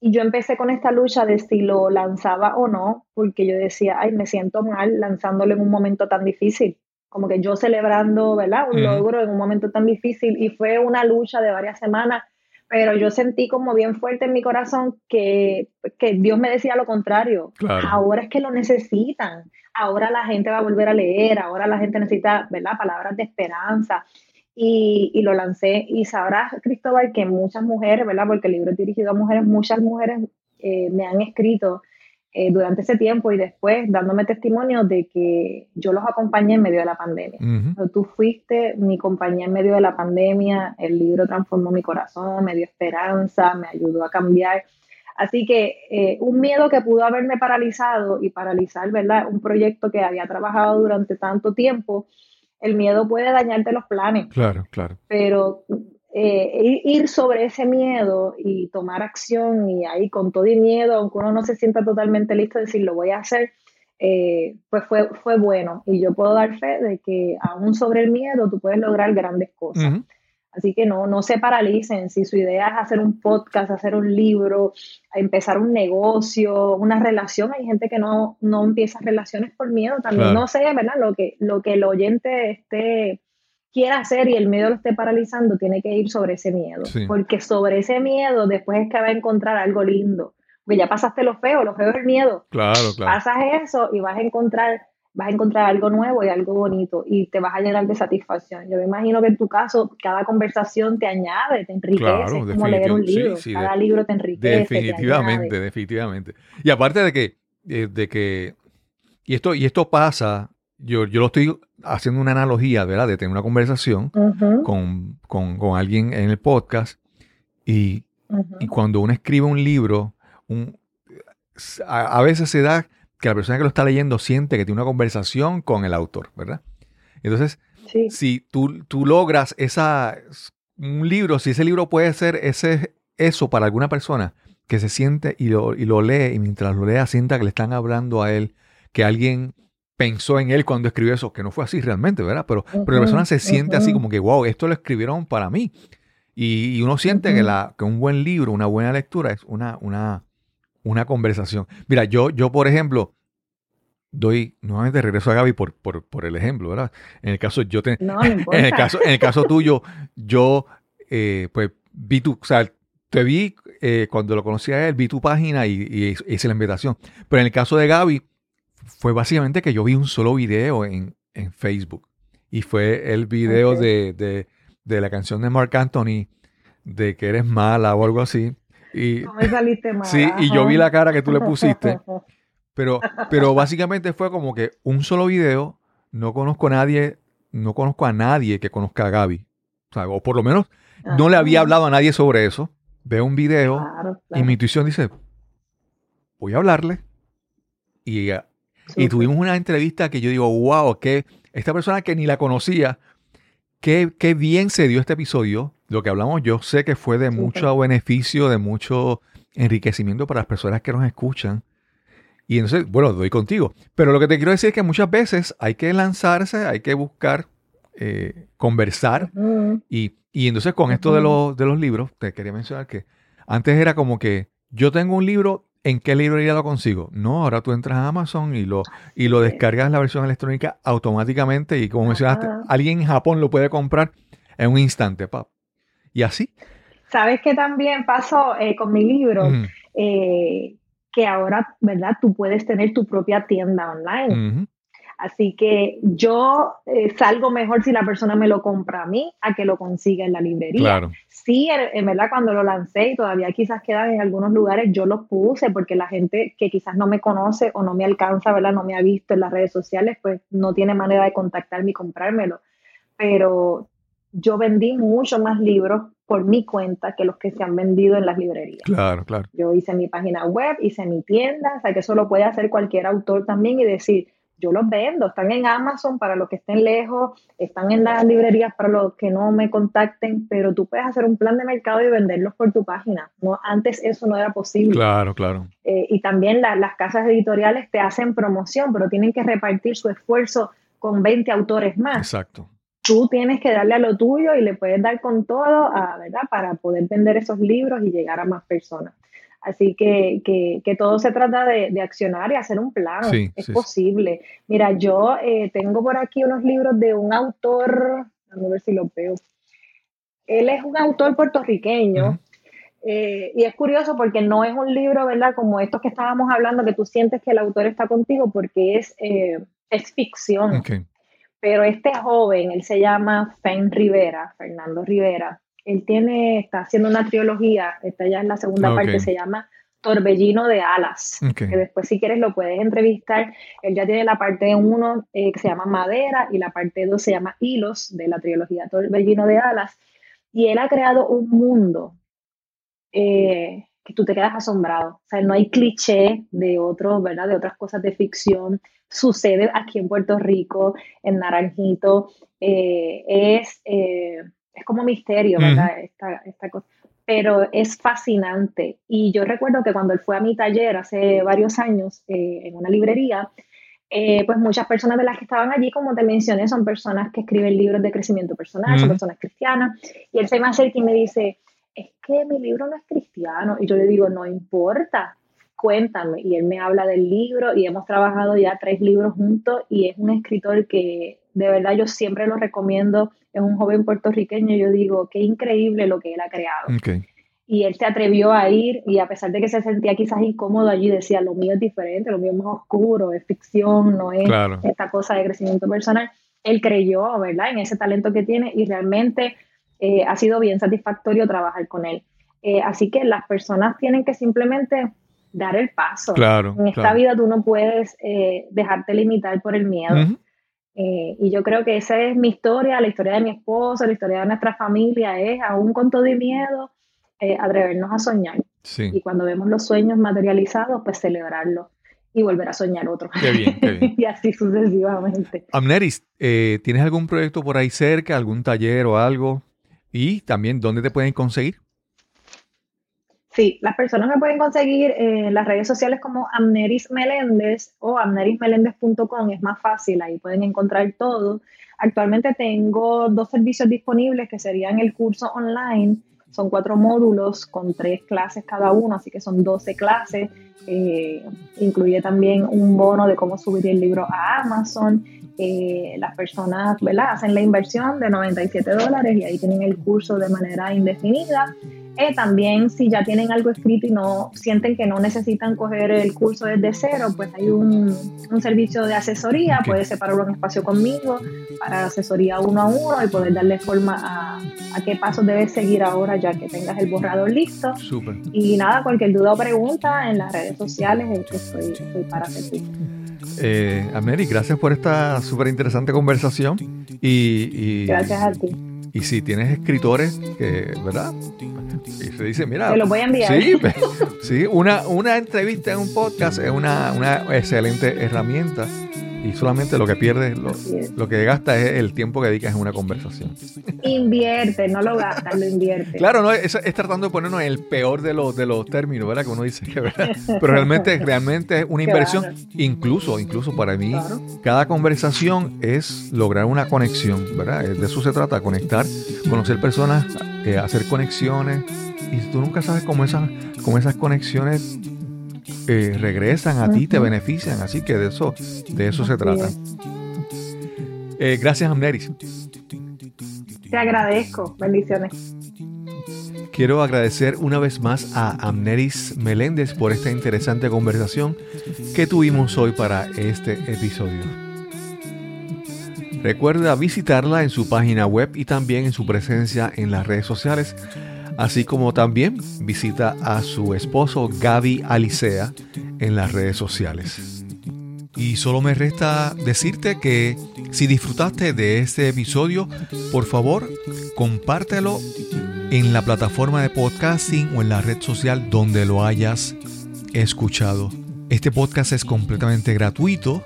Speaker 2: y yo empecé con esta lucha de si lo lanzaba o no, porque yo decía, ay, me siento mal lanzándolo en un momento tan difícil, como que yo celebrando, ¿verdad? Un logro en un momento tan difícil y fue una lucha de varias semanas, pero yo sentí como bien fuerte en mi corazón que, que Dios me decía lo contrario,
Speaker 1: Claro.
Speaker 2: ahora es que lo necesitan, ahora la gente va a volver a leer, ahora la gente necesita, ¿verdad? Palabras de esperanza. Y, y lo lancé y sabrás, Cristóbal, que muchas mujeres, ¿verdad? Porque el libro es dirigido a mujeres, muchas mujeres eh, me han escrito eh, durante ese tiempo y después dándome testimonio de que yo los acompañé en medio de la pandemia.
Speaker 1: ujú,
Speaker 2: Pero Tú fuiste mi compañía en medio de la pandemia, el libro transformó mi corazón, me dio esperanza, me ayudó a cambiar. Así que eh, un miedo que pudo haberme paralizado y paralizar, ¿verdad? Un proyecto que había trabajado durante tanto tiempo, el miedo puede dañarte los planes,
Speaker 1: claro, claro.
Speaker 2: pero eh, ir- ir sobre ese miedo y tomar acción y ahí con todo y miedo, aunque uno no se sienta totalmente listo, decir lo voy a hacer, eh, pues fue, fue bueno. Y yo puedo dar fe de que aún sobre el miedo tú puedes lograr grandes cosas. Así que no, no se paralicen. Si su idea es hacer un podcast, hacer un libro, empezar un negocio, una relación, hay gente que no, no empieza relaciones por miedo también.
Speaker 1: Claro.
Speaker 2: No sé, ¿verdad? Lo que, lo que el oyente esté, quiera hacer y el miedo lo esté paralizando, tiene que ir sobre ese miedo.
Speaker 1: Sí.
Speaker 2: Porque sobre ese miedo después es que va a encontrar algo lindo. Porque ya pasaste lo feo, lo feo es el miedo.
Speaker 1: Claro, claro.
Speaker 2: Pasas eso y vas a encontrar vas a encontrar algo nuevo y algo bonito y te vas a llenar de satisfacción. Yo me imagino que en tu caso cada conversación te añade, te enriquece,
Speaker 1: Claro,
Speaker 2: es como leer un libro.
Speaker 1: Sí, sí,
Speaker 2: cada
Speaker 1: de-
Speaker 2: libro te enriquece, te
Speaker 1: Definitivamente, definitivamente. Y aparte de que, eh, de que, y esto, y esto pasa, yo, yo lo estoy haciendo una analogía, ¿verdad? De tener una conversación con, con, con alguien en el podcast y, y cuando uno escribe un libro, un, a, a veces se da que la persona que lo está leyendo siente que tiene una conversación con el autor, ¿verdad? Entonces,
Speaker 2: Sí,
Speaker 1: si tú, tú logras esa, un libro, si ese libro puede ser ese, eso para alguna persona que se siente y lo, y lo lee y mientras lo lea sienta que le están hablando a él, que alguien pensó en él cuando escribió eso, que no fue así realmente, ¿verdad? Pero, pero la persona se siente así como que, wow, esto lo escribieron para mí. Y, y uno siente que, la, que un buen libro, una buena lectura es una, una, una conversación. Mira, yo, yo por ejemplo, doy, nuevamente regreso a Gaby por, por, por el ejemplo, ¿verdad? En el caso, yo te,
Speaker 2: no,
Speaker 1: en el caso, en el caso tuyo, yo eh, pues vi tu, o sea, te vi eh, cuando lo conocí a él, vi tu página y, y hice la invitación. Pero en el caso de Gaby, fue básicamente que yo vi un solo video en, en Facebook. Y fue el video de, de, de la canción de Mark Anthony, de que eres mala o algo así. Y,
Speaker 2: No me saliste mal.
Speaker 1: sí, y yo vi la cara que tú le pusiste. Pero, pero básicamente fue como que un solo video, no conozco a nadie, no conozco a nadie que conozca a Gaby. O, sea, o por lo menos no le había hablado a nadie sobre eso. Veo un video
Speaker 2: Claro,
Speaker 1: y mi intuición dice, voy a hablarle. Y, y tuvimos una entrevista que yo digo, wow, que esta persona que ni la conocía, qué, qué bien se dio este episodio. Lo que hablamos yo sé que fue de mucho beneficio, de mucho enriquecimiento para las personas que nos escuchan. Y entonces, bueno, doy contigo. Pero lo que te quiero decir es que muchas veces hay que lanzarse, hay que buscar, eh, conversar. Y, y entonces con esto de los, de los libros, te quería mencionar que antes era como que yo tengo un libro, ¿en qué librería lo consigo? No, ahora tú entras a Amazon y lo, y lo descargas la versión electrónica automáticamente y como mencionaste,
Speaker 2: Ajá.
Speaker 1: alguien en Japón lo puede comprar en un instante, pap. Y así.
Speaker 2: ¿Sabes qué también pasó eh, con mi libro? Eh, que ahora, ¿verdad? Tú puedes tener tu propia tienda online. Así que yo eh, salgo mejor si la persona me lo compra a mí a que lo consiga en la librería.
Speaker 1: Claro.
Speaker 2: Sí, en, en verdad cuando lo lancé y todavía quizás quedan en algunos lugares, yo los puse porque la gente que quizás no me conoce o no me alcanza, ¿verdad? No me ha visto en las redes sociales, pues no tiene manera de contactarme y comprármelo. Pero yo vendí mucho más libros por mi cuenta que los que se han vendido en las librerías.
Speaker 1: Claro, claro.
Speaker 2: Yo hice mi página web, hice mi tienda, o sea que eso lo puede hacer cualquier autor también y decir, yo los vendo, están en Amazon para los que estén lejos, están en las librerías para los que no me contacten, pero tú puedes hacer un plan de mercado y venderlos por tu página. No, antes eso no era posible.
Speaker 1: Claro, claro.
Speaker 2: Eh, y también las casas editoriales te hacen promoción, pero tienen que repartir su esfuerzo con 20 autores más.
Speaker 1: Exacto.
Speaker 2: Tú tienes que darle a lo tuyo y le puedes dar con todo, a, ¿verdad? Para poder vender esos libros y llegar a más personas. Así que, que, todo se trata de, accionar y hacer un plan. es posible. Mira, yo eh, tengo por aquí unos libros de un autor, a ver si lo veo. Él es un autor puertorriqueño. Eh, y es curioso porque no es un libro, ¿verdad? Como estos que estábamos hablando, que tú sientes que el autor está contigo porque es, eh, es ficción. Pero este joven, él se llama Fen Rivera, Fernando Rivera, él tiene, está haciendo una trilogía, esta ya es la segunda parte, se llama Torbellino de Alas, que después si quieres lo puedes entrevistar. Él ya tiene la parte 1 eh, que se llama Madera y la parte 2 se llama Hilos de la trilogía Torbellino de Alas. Y él ha creado un mundo eh, que tú te quedas asombrado. O sea, no hay cliché de otros, ¿verdad? De otras cosas de ficción. Sucede aquí en Puerto Rico, en Naranjito. Eh, es es como misterio, ¿verdad? esta, esta cosa. Pero es fascinante. Y yo recuerdo que cuando él fue a mi taller hace varios años eh, en una librería, eh, pues muchas personas de las que estaban allí, como te mencioné, son personas que escriben libros de crecimiento personal, son personas cristianas. Y él se me acerca y me dice, es que mi libro no es cristiano. Y yo le digo, no importa, cuéntame. Y él me habla del libro y hemos trabajado ya tres libros juntos y es un escritor que de verdad yo siempre lo recomiendo. Es un joven puertorriqueño, yo digo, qué increíble lo que él ha creado. Y él se atrevió a ir y a pesar de que se sentía quizás incómodo allí, decía, lo mío es diferente, lo mío es más oscuro, es ficción, no es esta cosa de crecimiento personal. Él creyó, ¿verdad?, en ese talento que tiene y realmente eh, ha sido bien satisfactorio trabajar con él. Eh, así que las personas tienen que simplemente dar el paso.
Speaker 1: Claro,
Speaker 2: en esta vida tú no puedes eh, dejarte limitar por el miedo. Eh, y yo creo que esa es mi historia, la historia de mi esposo, la historia de nuestra familia, es aún con todo y miedo, eh, atrevernos a soñar. Y cuando vemos los sueños materializados, pues celebrarlos y volver a soñar otro.
Speaker 1: Qué bien, qué bien.
Speaker 2: y así sucesivamente.
Speaker 1: Amneris, eh, ¿tienes algún proyecto por ahí cerca, algún taller o algo? Y también, ¿dónde te pueden conseguir?
Speaker 2: Sí, las personas me pueden conseguir en las redes sociales como Amneris Meléndez o amnerismeléndez.com, es más fácil, ahí pueden encontrar todo. Actualmente tengo dos servicios disponibles que serían el curso online, son cuatro módulos con tres clases cada uno, así que son 12 clases. Eh, incluye también un bono de cómo subir el libro a Amazon. Eh, las personas ¿verdad? hacen la inversión de 97 dólares y ahí tienen el curso de manera indefinida. Eh, también si ya tienen algo escrito y no sienten que no necesitan coger el curso desde cero, pues hay un, un servicio de asesoría, puedes separar un espacio conmigo para asesoría uno a uno y poder darle forma a, a qué pasos debes seguir ahora ya que tengas el borrador listo.
Speaker 1: Super.
Speaker 2: Y nada, cualquier duda o pregunta en las redes sociales, estoy, estoy para servir.
Speaker 1: Eh, Ameri, gracias por esta súper interesante conversación. Y, y,
Speaker 2: gracias a ti.
Speaker 1: Y si tienes escritores que, ¿verdad? Y se dice, mira.
Speaker 2: Te lo voy a enviar.
Speaker 1: Sí, sí una, una entrevista en un podcast es una, una excelente herramienta y solamente lo que pierdes, lo, lo, que gasta es el tiempo que dedicas en una conversación.
Speaker 2: Invierte, no lo gastas, lo invierte.
Speaker 1: Claro, no, es, es, tratando de ponernos el peor de los, de los términos, ¿verdad? Que uno dice que, ¿verdad? Pero realmente, realmente es una inversión, incluso, incluso para mí, cada conversación es lograr una conexión, ¿verdad? De eso se trata, conectar, conocer personas, eh, hacer conexiones. Y tú nunca sabes cómo esas, cómo esas conexiones eh, regresan a ti, te benefician. Así que de eso, de eso se trata. Eh, gracias, Amneris.
Speaker 2: Te agradezco. Bendiciones.
Speaker 1: Quiero agradecer una vez más a Amneris Meléndez por esta interesante conversación que tuvimos hoy para este episodio. Recuerda visitarla en su página web y también en su presencia en las redes sociales así como también visita a su esposo Gaby Alicea en las redes sociales. Y solo me resta decirte que si disfrutaste de este episodio, por favor, compártelo en la plataforma de podcasting o en la red social donde lo hayas escuchado. Este podcast es completamente gratuito.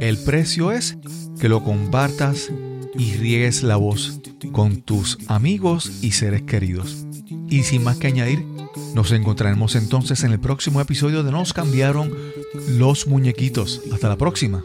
Speaker 1: El precio es que lo compartas y riegues la voz con tus amigos y seres queridos. Y sin más que añadir, nos encontraremos entonces en el próximo episodio de Nos cambiaron los muñequitos. Hasta la próxima.